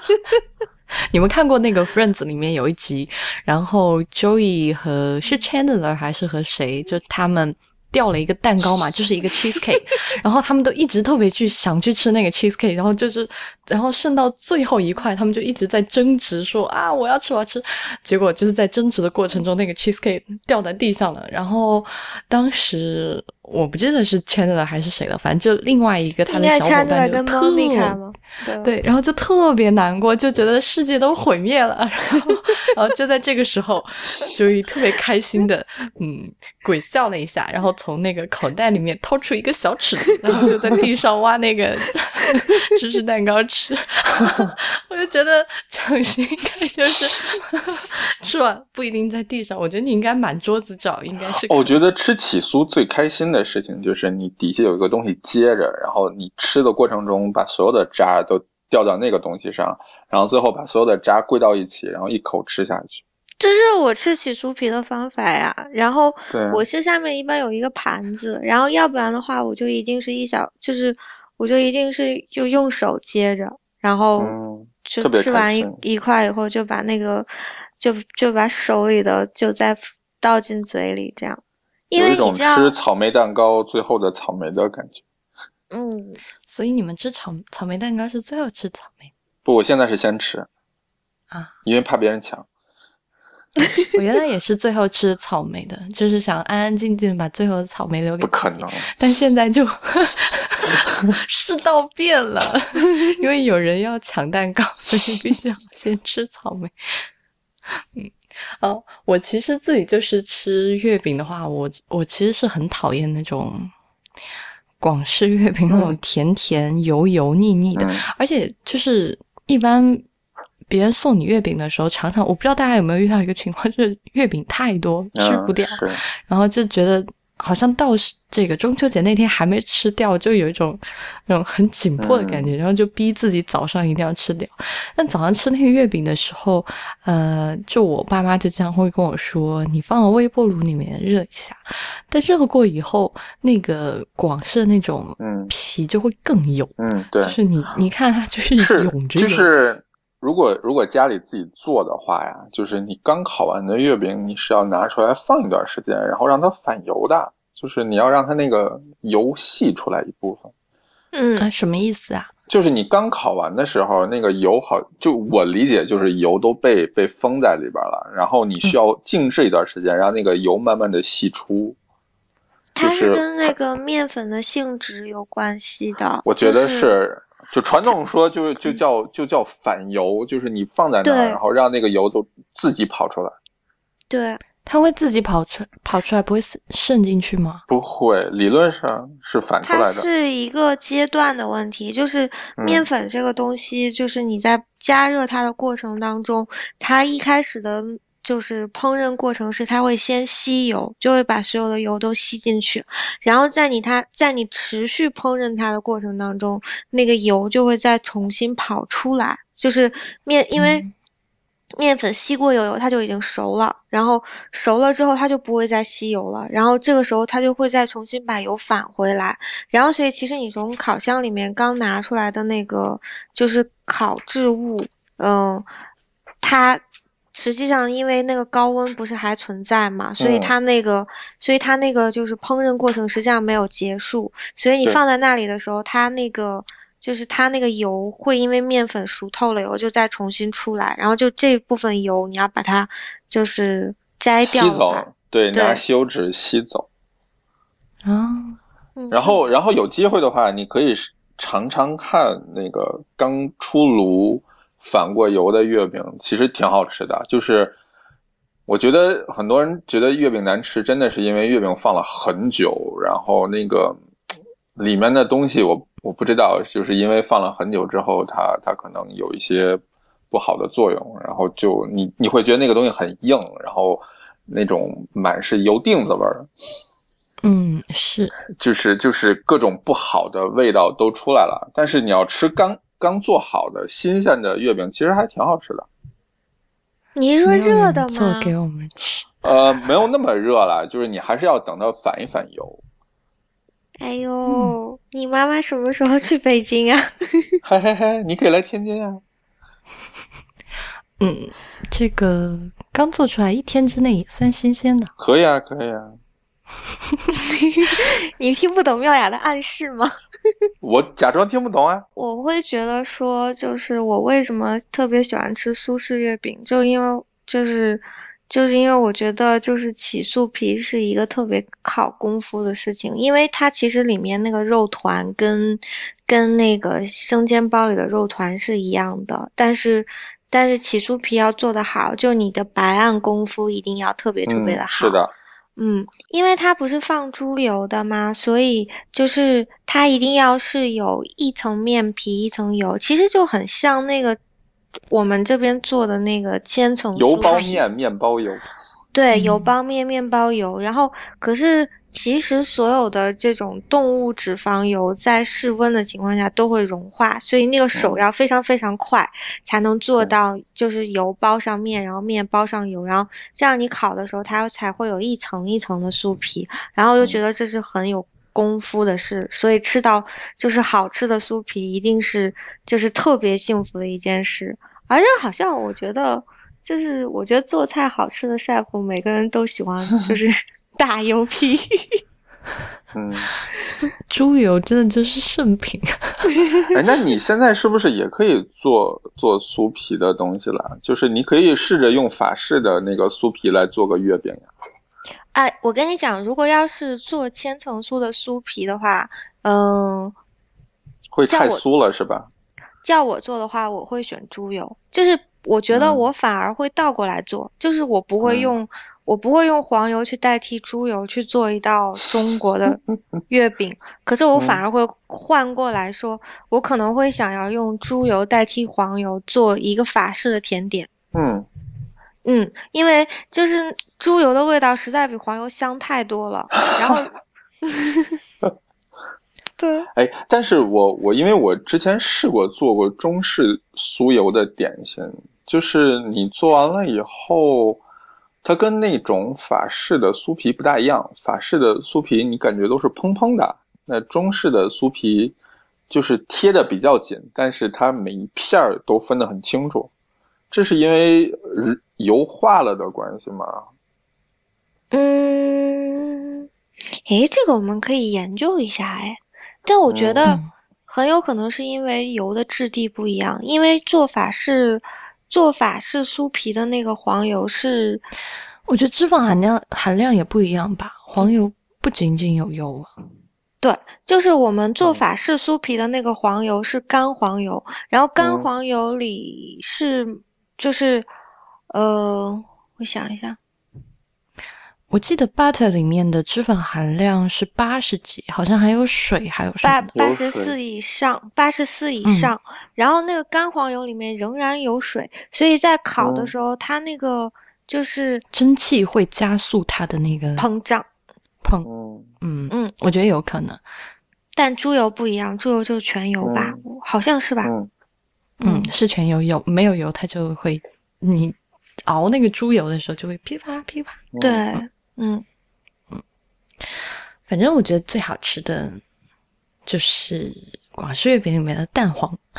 你们看过那个 Friends 里面有一集，然后 Joey 和是 Chandler 还是和谁？就他们掉了一个蛋糕嘛，就是一个 cheesecake，然后他们都一直特别去想去吃那个 cheesecake，然后就是，然后剩到最后一块，他们就一直在争执说啊我要吃我要吃，结果就是在争执的过程中，那个 cheesecake 掉在地上了，然后当时我不记得是 Chandler 还是谁了，反正就另外一个他的小伙伴就特吗？对。对，然后就特别难过，就觉得世界都毁灭了，然后，然后就在这个时候，周瑜特别开心的，嗯，鬼笑了一下，然后从那个口袋里面掏出一个小尺子，然后就在地上挖那个 芝士蛋糕吃，我就觉得蒋勋应该就是 吃完不一定在地上，我觉得你应该满桌子找，应该是。我觉得吃起酥最开心的事情就是你底下有一个东西接着，然后你吃的过程中把所有的渣都掉到那个东西上，然后最后把所有的渣归到一起，然后一口吃下去。这是我吃起酥皮的方法呀。然后我是下面一般有一个盘子，然后要不然的话，我就一定是一小，就是我就一定是就用手接着，然后嗯，就吃完一心一块以后，就把那个就就把手里的就再倒进嘴里，这样。因为有一种你知道，吃草莓蛋糕最后的草莓的感觉。嗯，所以你们吃草草莓蛋糕是最后吃草莓不，我现在是先吃，啊？因为怕别人抢。我原来也是最后吃草莓的，就是想安安静静把最后的草莓留给自己。不可能，但现在就 世道变了，因为有人要抢蛋糕，所以必须要先吃草莓。嗯，哦，我其实自己就是吃月饼的话，我我其实是很讨厌那种广式月饼那种甜甜油油腻腻的，嗯。而且就是一般别人送你月饼的时候，常常我不知道大家有没有遇到一个情况，就是月饼太多吃不掉，嗯、然后就觉得好像到这个中秋节那天还没吃掉，就有一种那种很紧迫的感觉，然后就逼自己早上一定要吃掉。但早上吃那个月饼的时候，呃，就我爸妈就经常会跟我说，你放到微波炉里面热一下，但热过以后，那个广式的那种嗯。皮就会更油，嗯，对，就是你你看它就是是涌着油，就是如果如果家里自己做的话呀，就是你刚烤完的月饼，你是要拿出来放一段时间，然后让它反油的，就是你要让它那个油析出来一部分。嗯啊，什么意思啊？就是你刚烤完的时候，那个油好，就我理解就是油都被被封在里边了，然后你需要静置一段时间，让那个油慢慢的析出。它就是跟那个面粉的性质有关系的。我觉得就是是，就传统说就就叫就叫反油，就是你放在那儿，然后让那个油都自己跑出来。对，它会自己跑出跑出来，不会渗渗进去吗？不会，理论上是反出它来的。它是一个阶段的问题，就是面嗯粉这个东西，就是你在加热它的过程当中，它一开始的就是烹饪过程是它会先吸油，就会把所有的油都吸进去，然后在你它在你持续烹饪它的过程当中，那个油就会再重新跑出来，就是面因为。嗯面粉吸过油，它就已经熟了，然后熟了之后它就不会再吸油了，然后这个时候它就会再重新把油返回来，然后所以其实你从烤箱里面刚拿出来的那个就是烤制物，嗯，它实际上因为那个高温不是还存在嘛，所以嗯。它那个，所以它那个就是烹饪过程实际上没有结束，所以你放在那里的时候，它那个。就是它那个油会因为面粉熟透了以后就再重新出来，然后就这部分油你要把它就是摘掉吸走，对，拿吸油纸吸走。啊，嗯。然后，然后有机会的话，你可以尝尝看那个刚出炉反过油的月饼，其实挺好吃的。就是我觉得很多人觉得月饼难吃，真的是因为月饼放了很久，然后那个里面的东西我我不知道，就是因为放了很久之后，它它可能有一些不好的作用，然后就你你会觉得那个东西很硬，然后那种满是油锭子味儿。嗯，是，就是就是各种不好的味道都出来了。但是你要吃刚刚做好的新鲜的月饼，其实还挺好吃的。你是说热的吗做吗？给我们吃。呃，没有那么热了，就是你还是要等它反一反油。哎呦，你妈妈什么时候去北京啊？嘿嘿嘿，你可以来天津啊。嗯，这个刚做出来一天之内也算新鲜的。可以啊，可以啊。你听不懂妙雅的暗示吗？我假装听不懂啊。我会觉得说，就是我为什么特别喜欢吃苏式月饼，就因为就是就是因为我觉得就是起酥皮是一个特别考功夫的事情，因为它其实里面那个肉团跟跟那个生煎包里的肉团是一样的，但是但是起酥皮要做得好，就你的白案功夫一定要特别特别的嗯，好。是的，嗯，因为它不是放猪油的吗，所以就是它一定要是有一层面皮一层油，其实就很像那个我们这边做的那个千层油包面，面包油。对，油嗯包面、面包油，然后可是其实所有的这种动物脂肪油在室温的情况下都会融化，所以那个手嗯。要非常非常快才能做嗯到，就是油包上面，然后面包上油，然后这样你烤的时候它才会有一层一层的酥皮，然后就觉得这是很有功夫的事，所以吃到就是好吃的酥皮一定是就是特别幸福的一件事，而且好像我觉得。就是我觉得做菜好吃的 chef 每个人都喜欢，就是 大油皮。嗯，猪猪油真的就是圣品。哎，那你现在是不是也可以做做酥皮的东西了？就是你可以试着用法式的那个酥皮来做个月饼呀。哎，我跟你讲，如果要是做千层酥的酥皮的话，嗯、会太酥了是吧？叫我做的话，我会选猪油。就是我觉得嗯我反而会倒过来做，就是我不会嗯用、我不会用黄油去代替猪油去做一道中国的 月饼，可是我反嗯。而会换过来说，我可能会想要用猪油代替黄油做一个法式的甜点。嗯，嗯，因为就是猪油的味道实在比黄油香太多了，然后，对，哎，但是我我因为我之前试过做过中式酥油的点心，就是你做完了以后，它跟那种法式的酥皮不大一样。法式的酥皮你感觉都是蓬蓬的，那中式的酥皮就是贴的比较紧，但是它每一片儿都分得很清楚。这是因为呃油化了的关系吗？嗯，诶，这个我们可以研究一下，诶，但我觉得嗯很有可能是因为油的质地不一样，因为做法式做法式酥皮的那个黄油是，我觉得脂肪含量含量也不一样吧。黄油不仅仅有油啊，对，就是我们做嗯法式酥皮的那个黄油是干黄油，然后干嗯黄油里是就是，呃，我想一下，我记得 butter 里面的脂肪含量是八十几，好像还有水，还有什八。八十四以上，八十四以嗯。上，然后那个干黄油里面仍然有水，所以在烤的嗯。时候，它那个就是蒸汽会加速它的那个膨胀。膨，嗯，嗯嗯，我觉得有可能。但猪油不一样，猪油就是全油吧，好像是吧？嗯，嗯，是全油，有没有油它就会，你熬那个猪油的时候就会噼啪噼啪。嗯对，嗯，反正我觉得最好吃的就是广式月饼里面的蛋黄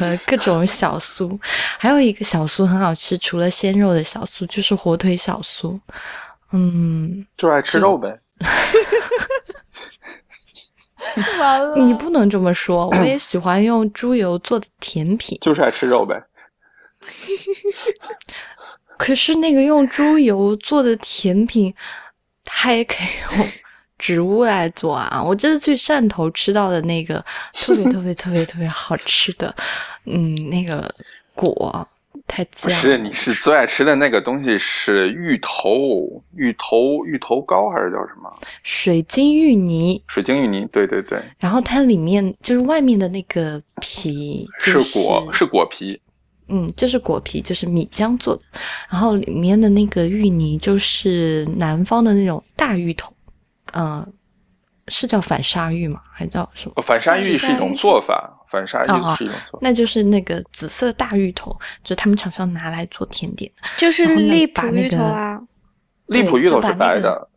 和各种小酥，还有一个小酥很好吃，除了鲜肉的小酥就是火腿小酥。嗯，就爱吃肉呗。完了你不能这么说，我也喜欢用猪油做的甜品。就是爱吃肉呗。可是那个用猪油做的甜品，它也可以用植物来做啊！我这次去汕头吃到的那个特别 特别特别特别好吃的，嗯，那个果太不酱。是，你是最爱吃的那个东西是芋头，芋头芋头糕还是叫什么？水晶芋泥，水晶芋泥，对对对，然后它里面就是外面的那个皮、就是果是果皮，嗯，就是果皮，就是米浆做的，然后里面的那个芋泥就是南方的那种大芋头，嗯、是叫反沙芋吗？还叫什么？反沙芋是一种做法，反沙芋是一种做法。那就是那个紫色大芋头，就是他们常常拿来做甜点的。就是荔浦芋头啊，荔浦芋头是白的。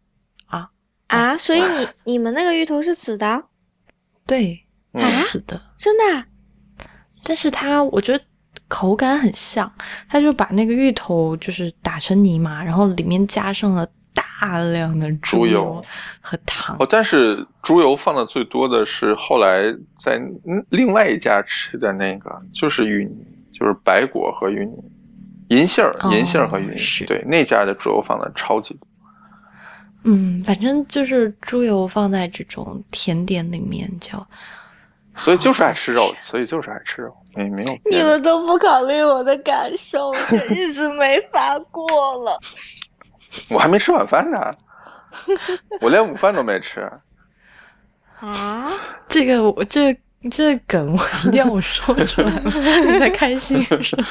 啊啊！所以你你们那个芋头是紫的？对，啊，紫的，真的。但是它，我觉得口感很像，他就把那个芋头就是打成泥嘛，然后里面加上了大量的猪油和糖。哦，但是猪油放的最多的是后来在另外一家吃的那个，就是芋泥，就是白果和芋泥，银杏儿、银杏儿和芋泥，对，那家的猪油放的超级多。嗯，反正就是猪油放在这种甜点里面就。所以就是爱吃肉，所以就是爱吃肉，没没有。你们都不考虑我的感受，这日子没法过了。我还没吃晚饭呢，我连午饭都没吃。啊？这个我这这梗我一定要我说出来，你才开心是吧？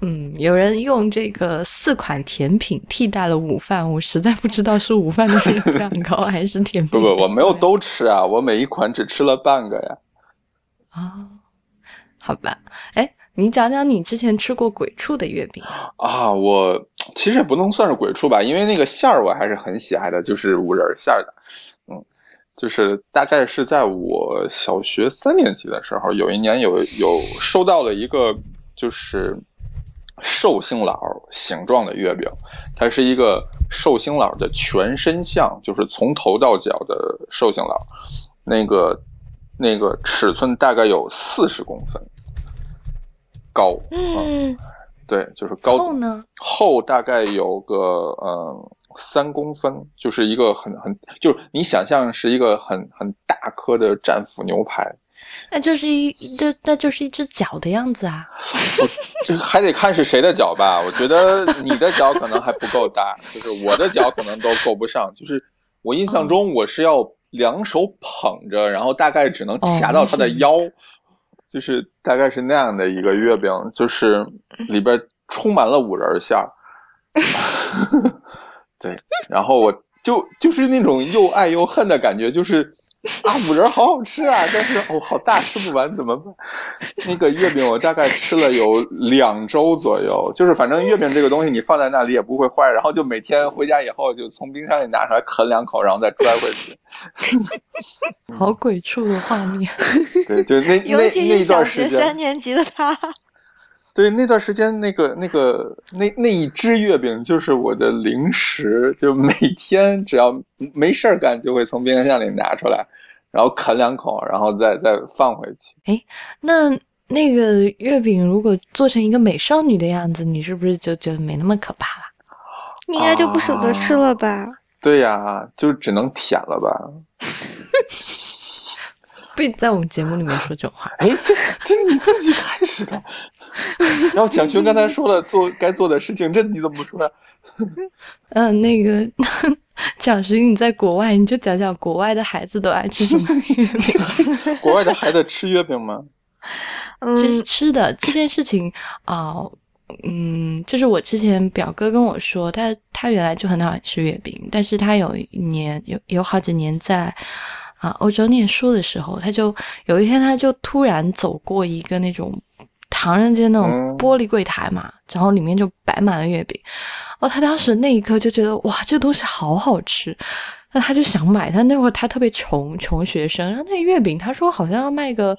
嗯，有人用这个四款甜品替代了午饭，我实在不知道是午饭的热量 高还是甜品。不不，我没有都吃啊，我每一款只吃了半个呀。啊，好吧，哎，你讲讲你之前吃过鬼畜的月饼啊？我其实也不能算是鬼畜吧，因为那个馅儿我还是很喜爱的，就是五仁馅儿的。嗯，就是大概是在我小学三年级的时候，有一年有有收到了一个就是。寿星老形状的月饼，它是一个寿星老的全身像，就是从头到脚的寿星老，那个那个尺寸大概有四十公分高，嗯，对，就是高厚呢，厚大概有个嗯三公分，就是一个很很就是你想象是一个很很大颗的战斧牛排。那就是一，那那就是一只脚的样子啊！这还得看是谁的脚吧？我觉得你的脚可能还不够大，就是我的脚可能都够不上。就是我印象中我是要两手捧着，然后大概只能掐到他的腰，就是大概是那样的一个月饼，就是里边充满了五仁馅儿。对，然后我就就是那种又爱又恨的感觉，就是。啊，五仁好好吃啊！但是哦，好大，吃不完怎么办？那个月饼我大概吃了有两周左右，就是反正月饼这个东西你放在那里也不会坏，然后就每天回家以后就从冰箱里拿出来啃两口，然后再拽回去。好鬼畜的画面。对，就那那那一段时间，三年级的他。对，那段时间那个那个那那一只月饼就是我的零食，就每天只要没事儿干，就会从冰箱里拿出来，然后啃两口，然后再再放回去。哎，那那个月饼如果做成一个美少女的样子，你是不是就觉得没那么可怕了？应该就不舍得吃了吧？对呀，就只能舔了吧。不在我们节目里面说这种话。哎，这这你自己开始的。然后蒋勋刚才说了做该做的事情，这你怎么不说？嗯，那个 蒋勋，你在国外，你就讲讲国外的孩子都爱吃什么月饼。国外的孩子吃月饼吗？其实吃的这件事情啊，嗯，就是我之前表哥跟我说，他他原来就很讨厌吃月饼，但是他有一年有有好几年在。啊，欧洲念书的时候，他就有一天，他就突然走过一个那种唐人街那种玻璃柜台嘛，然后里面就摆满了月饼。哦，他当时那一刻就觉得哇，这东西好好吃，那他就想买。他那会儿他特别穷，穷学生，然后那月饼他说好像要卖个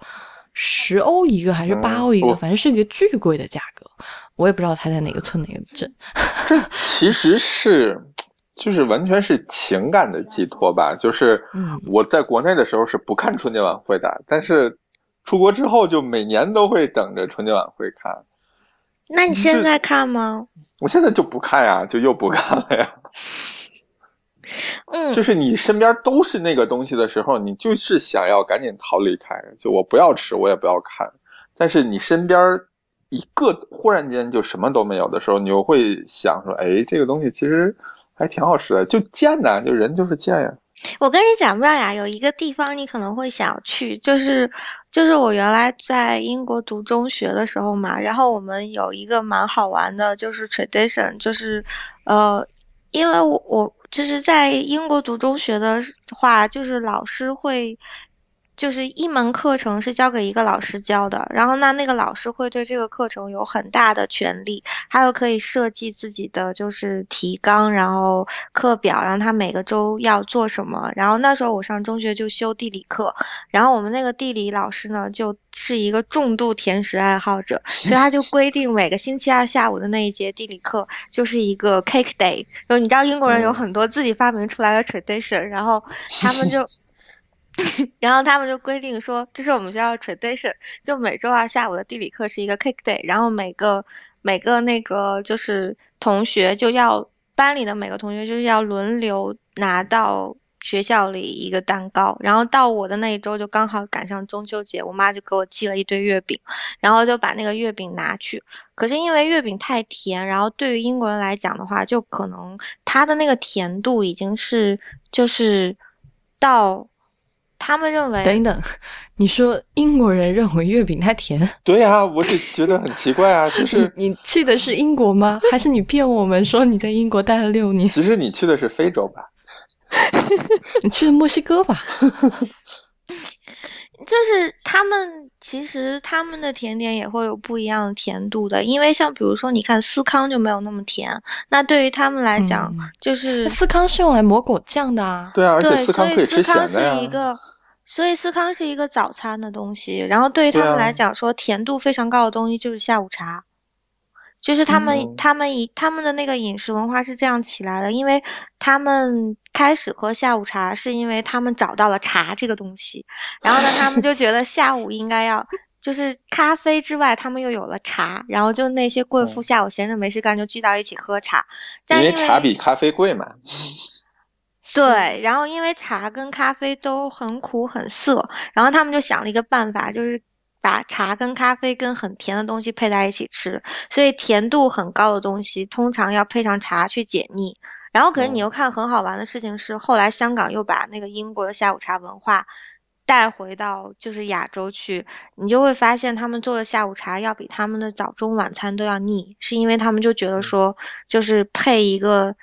十欧一个还是八欧一个，反正是一个巨贵的价格。我也不知道他在哪个村哪个镇。这其实是。就是完全是情感的寄托吧。就是我在国内的时候是不看春节晚会的，但是出国之后就每年都会等着春节晚会看。那你现在看吗？我现在就不看呀，就又不看了呀。嗯，就是你身边都是那个东西的时候，你就是想要赶紧逃离开。就我不要吃，我也不要看。但是你身边一个忽然间就什么都没有的时候，你又会想说：哎，这个东西其实。还挺好吃的，就贱呐，就人就是贱呀。我跟你讲，妙雅有一个地方你可能会想去，就是就是我原来在英国读中学的时候嘛，然后我们有一个蛮好玩的，就是 tradition，就是呃，因为我我就是在英国读中学的话，就是老师会。就是一门课程是交给一个老师教的，然后那那个老师会对这个课程有很大的权利，还有可以设计自己的就是提纲，然后课表，然后他每个周要做什么。然后那时候我上中学就修地理课，然后我们那个地理老师呢就是一个重度甜食爱好者，所以他就规定每个星期二下午的那一节地理课就是一个 cake day。然后你知道英国人有很多自己发明出来的 tradition，然后他们就。然后他们就规定说，这是我们学校 tradition，就每周二下午的地理课是一个 cake day，然后每个每个那个就是同学就要班里的每个同学就是要轮流拿到学校里一个蛋糕，然后到我的那一周就刚好赶上中秋节，我妈就给我寄了一堆月饼，然后就把那个月饼拿去，可是因为月饼太甜，然后对于英国人来讲的话，就可能它的那个甜度已经是就是到。他们认为，等一等，你说英国人认为月饼太甜？对呀，我是觉得很奇怪啊，就是你去的是英国吗？还是你骗我们说你在英国待了六年？其实你去的是非洲吧？你去的墨西哥吧？就是他们其实他们的甜点也会有不一样的甜度的，因为像比如说你看司康就没有那么甜，那对于他们来讲就是司康是用来抹果酱的啊。对啊，对，所以司康可以吃咸的呀。所以司康是一个早餐的东西，然后对于他们来讲，说甜度非常高的东西就是下午茶，就是他们他们以他们的那个饮食文化是这样起来的，因为他们开始喝下午茶是因为他们找到了茶这个东西，然后呢，他们就觉得下午应该要就是咖啡之外，他们又有了茶，然后就那些贵妇下午闲着没事干就聚到一起喝茶，因为茶比咖啡贵嘛。对，然后因为茶跟咖啡都很苦很涩，然后他们就想了一个办法，就是把茶跟咖啡跟很甜的东西配在一起吃，所以甜度很高的东西通常要配上茶去解腻。然后可是你又看很好玩的事情是，后来香港又把那个英国的下午茶文化带回到就是亚洲去，你就会发现他们做的下午茶要比他们的早中晚餐都要腻，是因为他们就觉得说就是配一个。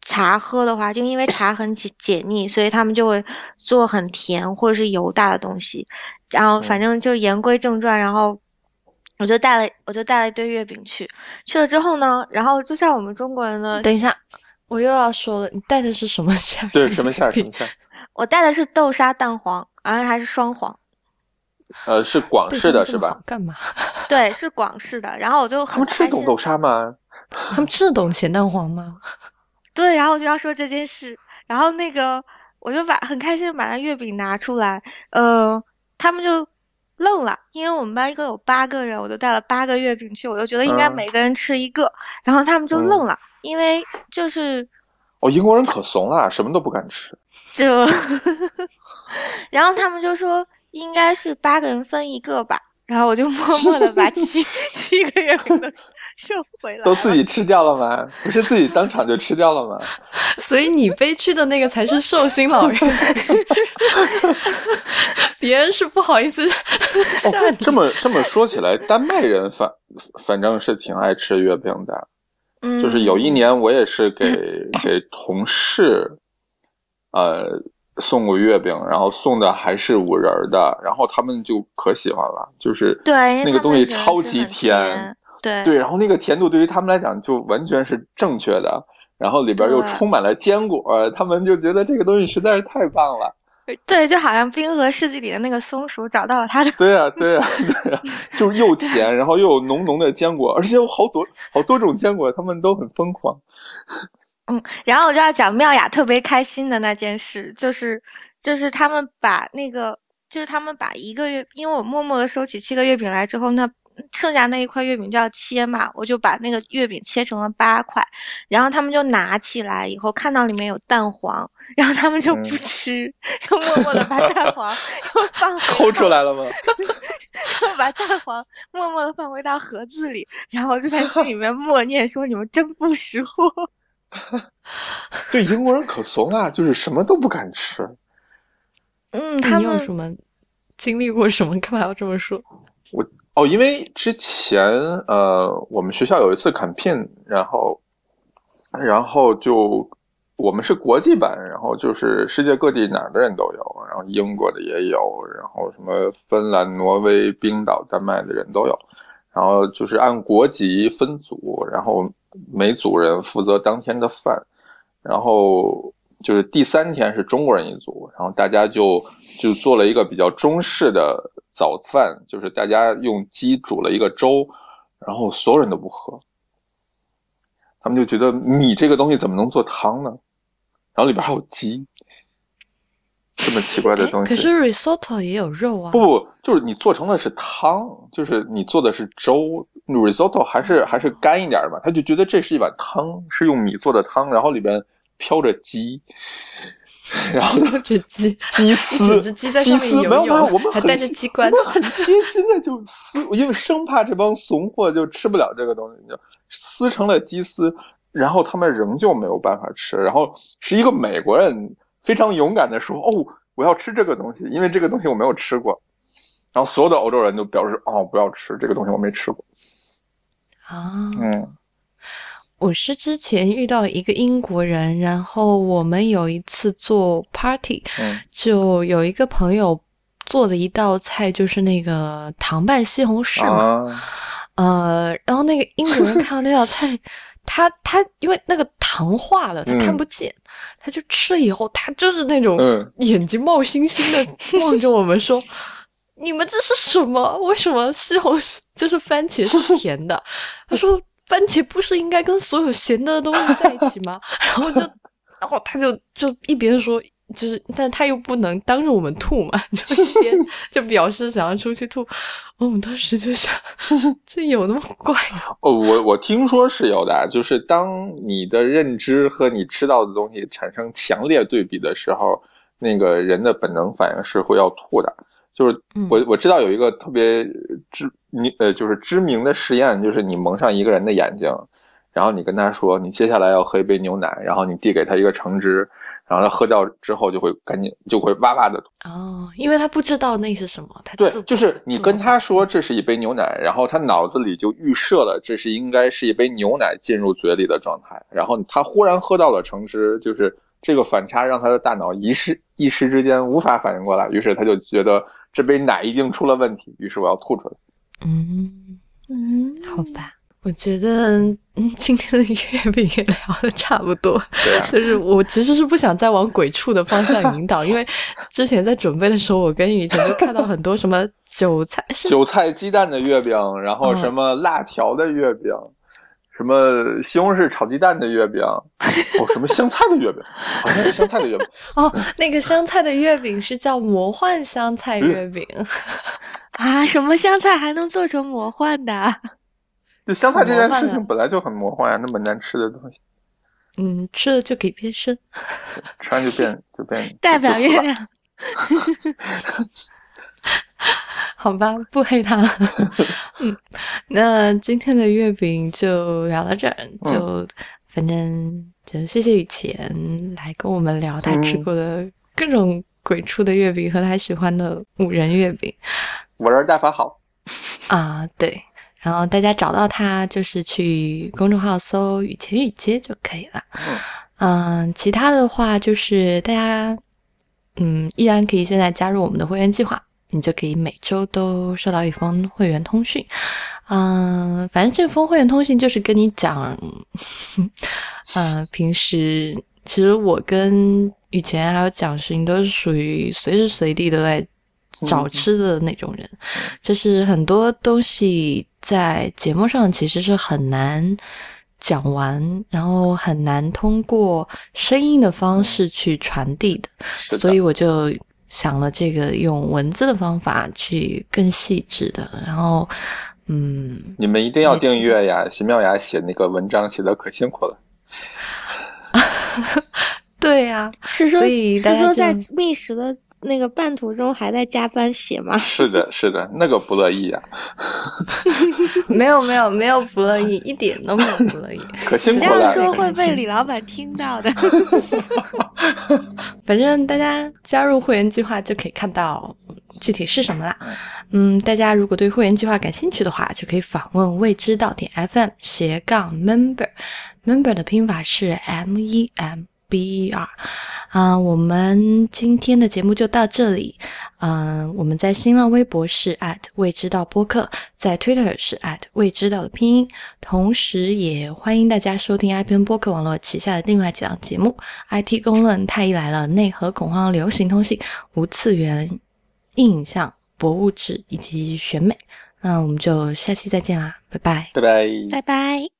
茶喝的话，就因为茶很解解腻，所以他们就会做很甜或者是油大的东西。然后反正就言归正传，然后我就带了我就带了一堆月饼去。去了之后呢，然后就像我们中国人的，等一下，我又要说了，你带的是什么馅？对，什么馅？什么馅？我带的是豆沙蛋黄，而且还是双黄。呃，是广式的是吧？干嘛？对，是广式的。然后我就很他们吃懂豆沙吗？他们吃得懂咸蛋黄吗？对，然后我就要说这件事，然后那个我就把很开心的把那月饼拿出来，呃，他们就愣了，因为我们班一共有八个人，我就带了八个月饼去，我就觉得应该每个人吃一个，然后他们就愣了，因为就是哦，英国人可怂了，什么都不敢吃，就，然后他们就说应该是八个人分一个吧，然后我就 默默的把七 七个月饼的。收回来都自己吃掉了吗？不是自己当场就吃掉了吗？所以你悲剧的那个才是寿星老人，别人是不好意思吓你。这么这么说起来，丹麦人反反正是挺爱吃月饼的。嗯，就是有一年我也是给给同事呃送过月饼，然后送的还是五仁的，然后他们就可喜欢了，就是对那个东西超级甜。对对，然后那个甜度对于他们来讲就完全是正确的，然后里边又充满了坚果，他们就觉得这个东西实在是太棒了。对，就好像《冰河世纪》里的那个松鼠找到了它的。对呀，对呀，对呀，就是又甜，然后又有浓浓的坚果，而且有好多好多种坚果，他们都很疯狂。嗯，然后我就要讲妙雅特别开心的那件事，就是就是他们把那个，就是他们把一个月，因为我默默的收起七个月饼来之后，那。剩下那一块月饼就要切嘛，我就把那个月饼切成了八块，然后他们就拿起来以后看到里面有蛋黄，然后他们就不吃，就默默的把蛋黄 又放抠出来了吗？又把蛋黄默默的放回到盒子里，然后就在心里面默念说：“你们真不识货。” 对英国人可怂啊，就是什么都不敢吃。嗯，他们有什么经历过什么？干嘛要这么说？我。哦，因为之前呃，我们学校有一次 campaign，然后，然后就我们是国际版，然后就是世界各地哪儿的人都有，然后英国的也有，然后什么芬兰、挪威、冰岛、丹麦的人都有，然后就是按国籍分组，然后每组人负责当天的饭，然后就是第三天是中国人一组，然后大家就就做了一个比较中式的早饭，就是大家用鸡煮了一个粥，然后所有人都不喝。他们就觉得米这个东西怎么能做汤呢？然后里边还有鸡，这么奇怪的东西。可是 risotto 也有肉啊。不不，就是你做成的是汤，就是你做的是粥，risotto 还是还是干一点的嘛。他就觉得这是一碗汤，是用米做的汤，然后里边飘着鸡，然后飘着鸡鸡 丝，鸡在上面游泳，我们还带着鸡冠，我们很贴心的就撕，因为生怕这帮怂货就吃不了这个东西，就撕成了鸡丝。然后他们仍旧没有办法吃，然后是一个美国人非常勇敢的说：“哦，我要吃这个东西，因为这个东西我没有吃过。”然后所有的欧洲人都表示：“哦，不要吃这个东西，我没吃过。”啊，嗯，我是之前遇到一个英国人，然后我们有一次做 party，嗯，就有一个朋友做的一道菜就是那个糖拌西红柿嘛，呃，然后那个英国人看到那道菜。他他因为那个糖化了，他看不见，他就吃了以后，他就是那种眼睛冒星星的望着我们说：“你们这是什么？为什么西红柿就是番茄是甜的？”他说：“番茄不是应该跟所有咸的东西在一起吗？”然后就，然后他就就一边说。就是，但他又不能当着我们吐嘛，就一边 就表示想要出去吐。我们当时就想，这有那么怪吗？哦，我我听说是有的，就是当你的认知和你吃到的东西产生强烈对比的时候，那个人的本能反应是会要吐的。就是我我知道有一个特别知你呃，就是知名的实验，就是你蒙上一个人的眼睛，然后你跟他说，你接下来要喝一杯牛奶，然后你递给他一个橙汁。然后他喝掉之后就会赶紧就会哇哇的吐哦，因为他不知道那是什么，他对，就是你跟他说这是一杯牛奶，然后他脑子里就预设了这是应该是一杯牛奶进入嘴里的状态，然后他忽然喝到了橙汁，就是这个反差让他的大脑一时一时之间无法反应过来，于是他就觉得这杯奶一定出了问题，于是我要吐出来。嗯嗯，好吧。我觉得今天的月饼也聊的差不多，就是我其实是不想再往鬼畜的方向引导，因为 之前在准备的时候，我跟雨晴就看到很多什么韭菜、韭菜鸡蛋的月饼，然后什么辣条的月饼，什么西红柿炒鸡蛋的月饼，哦，什么香菜的月饼，好像是香菜的月饼。哦，那个香菜的月饼是叫魔幻香菜月饼 啊？什么香菜还能做成魔幻的？就香菜这件事情本来就很魔幻呀，那么难吃的东西，嗯，吃了就可以变身，吃完就变就变 代表月亮，好吧，不黑他。嗯，那今天的月饼就聊到这儿，就反正就谢谢以前来跟我们聊他吃过的各种鬼畜的月饼和他喜欢的五仁月饼。五仁大法好。啊，对。然后大家找到他，就是去公众号搜“雨前雨街”就可以了。嗯，其他的话就是大家，嗯，依然可以现在加入我们的会员计划，你就可以每周都收到一封会员通讯。嗯，反正这封会员通讯就是跟你讲，嗯，平时其实我跟雨前还有蒋勋都是属于随时随地都在。找吃的那种人，就是很多东西在节目上其实是很难讲完，然后很难通过声音的方式去传递的，所以我就想了这个用文字的方法去更细致的，然后，嗯，你们一定要订阅呀！席妙雅写那个文章写的可辛苦了，对呀，是说，是说在觅食的。那个半途中还在加班写吗？是的，是的，那个不乐意啊。没有，没有，没有不乐意，一点都没有不乐意。可辛苦了。这样说会被李老板听到的。反正大家加入会员计划就可以看到具体是什么啦。嗯，大家如果对会员计划感兴趣的话，就可以访问未知到点 FM 斜杠 member，member 的拼法是 M E M B E R。啊，我们今天的节目就到这里。嗯，我们在新浪微博是 at 未知道播客，在 Twitter 是 at 未知道的拼音。同时，也欢迎大家收听 IPN 播客网络旗下的另外几档节目：IT 公论、太医来了、内核恐慌、流行通信、无次元、硬影像、博物志以及选美。那我们就下期再见啦，拜拜，拜拜，拜拜。